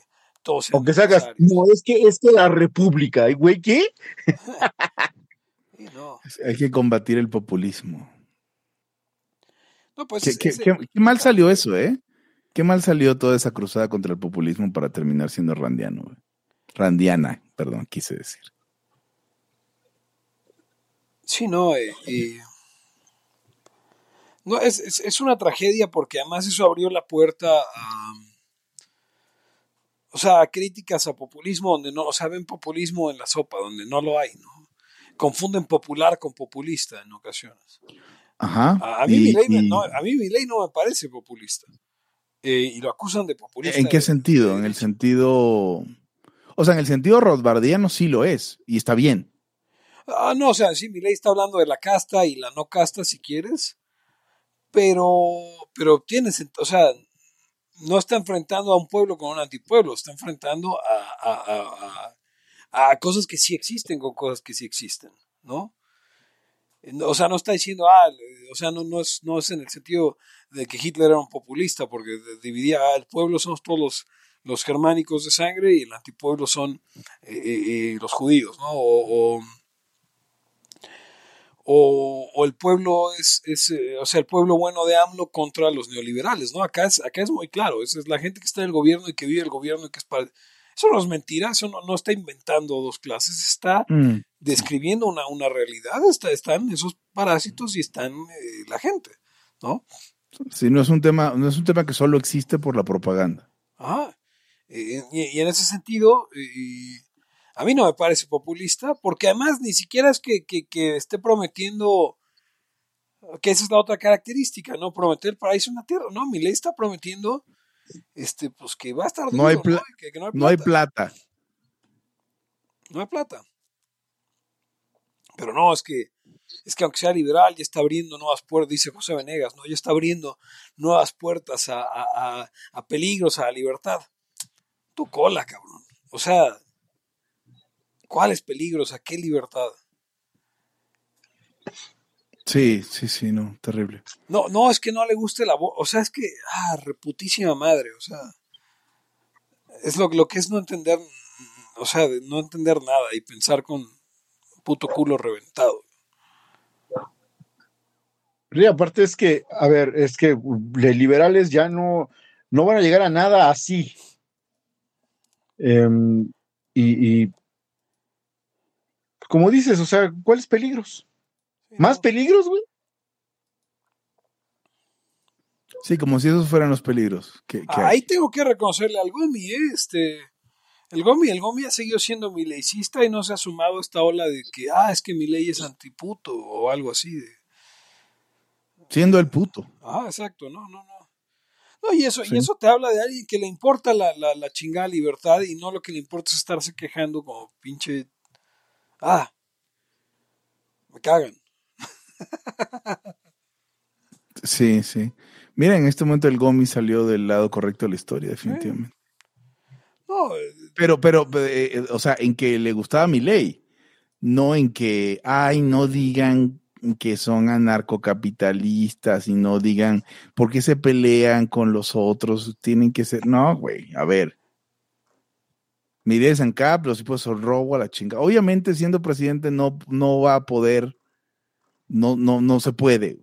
Speaker 1: todos seamos...
Speaker 3: Aunque sacas, no, es que, es que la república, güey, ¿qué?
Speaker 2: no. Hay que combatir el populismo.
Speaker 1: Pues,
Speaker 2: ¿Qué, mal salió eso, ¿eh? Qué mal salió toda esa cruzada contra el populismo para terminar siendo randiano. Randiana, perdón, quise decir.
Speaker 1: Sí, no, eh, no es, una tragedia porque además eso abrió la puerta a, o sea, críticas a populismo donde no, o sea, ven populismo en la sopa, donde no lo hay, ¿no? Confunden popular con populista en ocasiones. A, mí mi ley no, a mí no me parece populista. Eh, y lo acusan de populista.
Speaker 2: ¿En qué sentido? En el sentido... O sea, en el sentido rothbardiano sí lo es, y está bien.
Speaker 1: Ah, no, o sea, sí, mi ley está hablando de la casta y la no casta, si quieres, pero, pero tiene, o sea, no está enfrentando a un pueblo con un antipueblo, está enfrentando a, a cosas que sí existen con cosas que sí existen, ¿no? O sea, no está diciendo, ah, o sea, no, no, es, no es en el sentido de que Hitler era un populista, porque dividía, ah, el pueblo somos todos los, germánicos de sangre y el antipueblo son eh, eh, eh, los judíos, ¿no? O, el pueblo es, es o sea, el pueblo bueno de AMLO contra los neoliberales, ¿no? Acá es, acá es muy claro, es, es la gente que está en el gobierno y que vive el gobierno y que es para eso no es mentira, eso no, está inventando dos clases, está mm. describiendo una, una realidad, está, están esos parásitos y están eh, la gente, ¿no?
Speaker 2: Sí, no es un tema, no es un tema que solo existe por la propaganda.
Speaker 1: Ah, y, en ese sentido, a mí no me parece populista, porque además ni siquiera es que, que, esté prometiendo que esa es la otra característica, ¿no? Prometer paraíso en la tierra, no, mi ley está prometiendo este, pues que va a estar
Speaker 2: no, hay, no, hay plata.
Speaker 1: No hay plata. Pero no, es que, es que aunque sea liberal, ya está abriendo nuevas puertas, dice José Venegas, ¿no? Ya está abriendo nuevas puertas a, a, a peligros, a la libertad. Tu cola, cabrón. O sea, ¿cuáles peligros? ¿A qué libertad?
Speaker 2: Sí, sí, sí, no, terrible.
Speaker 1: No, no, es que no le guste la voz. O sea, es que, ah, reputísima madre. O sea, es lo, lo que es no entender, o sea, de no entender nada y pensar con puto culo reventado.
Speaker 3: Y aparte es que, a ver, es que los liberales ya no, no van a llegar a nada así. Em, y, y, como dices, o sea, ¿cuáles peligros? ¿Más peligros, güey?
Speaker 2: Sí, como si esos fueran los peligros. Que, que
Speaker 1: Ahí
Speaker 2: hay.
Speaker 1: tengo que reconocerle al Gomi, ¿eh? Este, el Gomi, el Gomi ha seguido siendo mileicista y no se ha sumado a esta ola de que, ah, es que mi ley es antiputo o algo así. De,
Speaker 2: Siendo el puto.
Speaker 1: ah, exacto, no, no, no. No, y eso,
Speaker 2: Sí.
Speaker 1: y eso te habla de alguien que le importa la, la, la chingada libertad y no lo que le importa es estarse quejando como pinche. Ah, me cagan.
Speaker 2: Sí, sí. Mira, en este momento el Gomi salió del lado correcto de la historia, definitivamente.
Speaker 1: No,
Speaker 2: Pero, pero, eh, eh, o sea, en que le gustaba mi ley, no en que, ay, no digan que son anarcocapitalistas y no digan por qué se pelean con los otros, tienen que ser, no, güey, a ver. Mire San Cap, los tipos son robo a la chinga. Obviamente, siendo presidente, no, no va a poder, no, no, no se puede,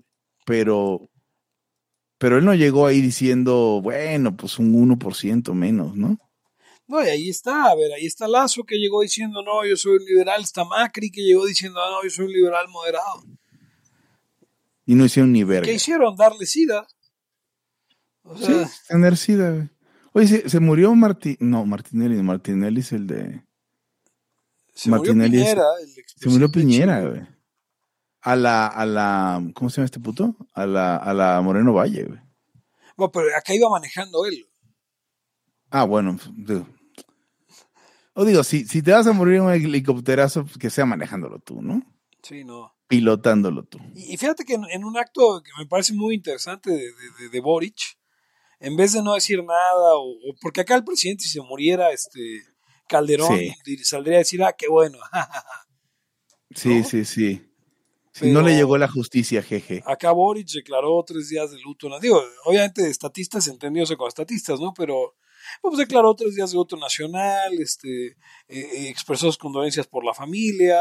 Speaker 2: pero, pero él no llegó ahí diciendo, bueno, pues un 1% menos, ¿no?
Speaker 1: No, y ahí está, a ver, ahí está Lazo que llegó diciendo, no, yo soy un liberal, está Macri que llegó diciendo, ah, no, yo soy un liberal moderado.
Speaker 2: Y no hicieron ni verga.
Speaker 1: ¿Qué hicieron? Darle sida. O
Speaker 2: Sí, tener sida, güey. Oye, se, se murió Martín, no, Martinelli, Martinelli es el de,
Speaker 1: se murió
Speaker 2: Martinelli es-
Speaker 1: Piñera. el
Speaker 2: se murió Piñera, güey. A la, a la, ¿cómo se llama este puto? A la, a la Moreno Valle, güey.
Speaker 1: Bueno, pero acá iba manejando él.
Speaker 2: Ah, bueno, digo. O digo, si, si te vas a morir en un helicópterazo, pues que sea manejándolo tú, ¿no?
Speaker 1: Sí, no.
Speaker 2: Pilotándolo tú.
Speaker 1: Y, y fíjate que en, en un acto que me parece muy interesante de, de, de- de Boric, en vez de no decir nada, o, o- porque acá el presidente si se muriera, este Calderón,
Speaker 2: Sí.
Speaker 1: saldría a decir, ah, qué bueno.
Speaker 2: Sí,
Speaker 1: ¿No?
Speaker 2: sí, sí.
Speaker 1: Pero-
Speaker 2: no le llegó la justicia, jeje.
Speaker 1: Acá Boric declaró tres días de luto. Digo, obviamente estatistas entendióse con estatistas, ¿no? Pero pues declaró tres días de luto nacional, este, eh, eh, expresó sus condolencias por la familia,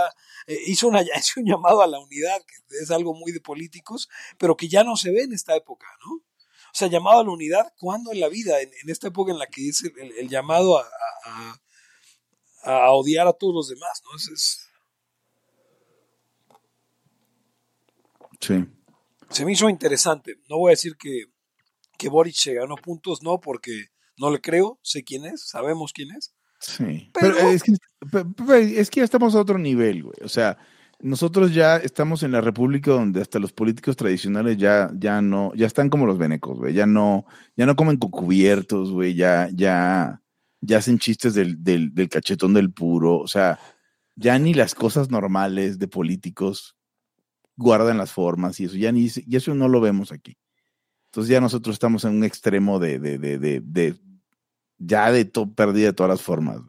Speaker 1: eh, hizo, una, hizo un llamado a la unidad, que es algo muy de políticos, pero que ya no se ve en esta época, ¿no? O sea, llamado a la unidad, ¿cuándo en la vida? En, en esta época en la que es el, el- el llamado a, a- a- odiar a todos los demás, ¿no? Es- es-
Speaker 2: Sí.
Speaker 1: se me hizo interesante. No voy a decir que, que Boric se ganó puntos, no, porque no le creo, sé quién es, sabemos quién es.
Speaker 2: Sí.
Speaker 1: Pero-
Speaker 2: Pero, es, que, pe- pe- es que ya estamos a otro nivel, güey. O sea, nosotros ya estamos en la república donde hasta los políticos tradicionales ya, ya no, ya están como los venecos, güey. Ya no, ya no comen con cubiertos, güey. Ya, ya, ya hacen chistes del, del, del cachetón del puro. O sea, ya ni las cosas normales de políticos guardan las formas y eso. Ya ni, y eso no lo vemos aquí. Entonces ya nosotros estamos en un extremo de, de, de, de, de ya de to- pérdida de todas las formas.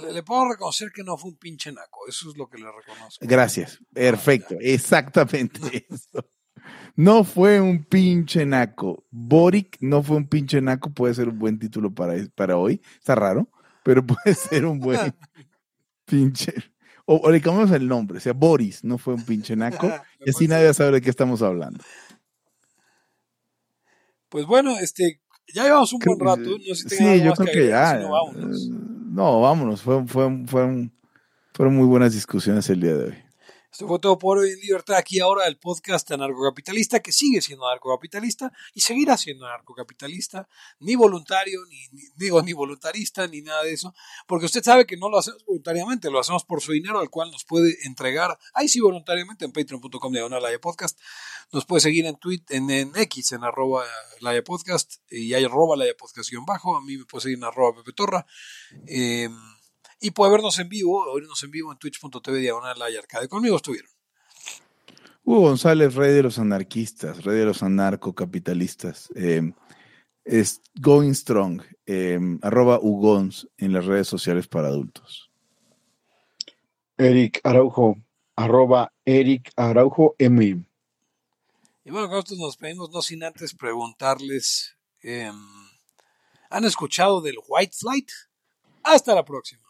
Speaker 1: Le, le puedo reconocer que no fue un pinche naco, eso es lo que le reconozco.
Speaker 2: Gracias. Perfecto. Exactamente eso. No fue un pinche naco. Boric no fue un pinche naco. Puede ser un buen título para, para hoy. Está raro, pero puede ser un buen pinche. O, o le cambiamos el nombre. O sea, Boris no fue un pinche naco. Y así nadie va a saber de qué estamos hablando.
Speaker 1: Pues bueno, este, ya llevamos un
Speaker 2: Creo
Speaker 1: buen
Speaker 2: que-
Speaker 1: rato. No sé si
Speaker 2: sí, yo creo que
Speaker 1: agregar,
Speaker 2: ya.
Speaker 1: si no,
Speaker 2: No, vámonos. Fue, fue, fueron, fueron muy buenas discusiones el día de hoy.
Speaker 1: Esto fue todo por hoy en Libertad. Aquí ahora el podcast anarcocapitalista que sigue siendo anarcocapitalista y seguirá siendo anarcocapitalista, ni voluntario, ni, ni, digo, ni voluntarista, ni nada de eso, porque usted sabe que no lo hacemos voluntariamente, lo hacemos por su dinero, al cual nos puede entregar, ahí sí voluntariamente, en patreon.com Laya podcast. Nos puede seguir en Twitter, en, X, en arroba Laya podcast, y hay arroba Laya podcast guion bajo, a mí me puede seguir en arroba Pepe Torra. Eh, y puede vernos en vivo, oírnos en vivo en twitch.tv diagonal Laya Arcade. Conmigo estuvieron.
Speaker 2: Hugo González, rey de los anarquistas, rey de los anarcocapitalistas. Eh, es Going Strong, eh, arroba Ugons en las redes sociales para adultos.
Speaker 3: Eric Araujo, arroba Eric Araujo M.
Speaker 1: Y bueno, con esto nos pedimos, no sin antes preguntarles, em, ¿han escuchado del White Flight? Hasta la próxima.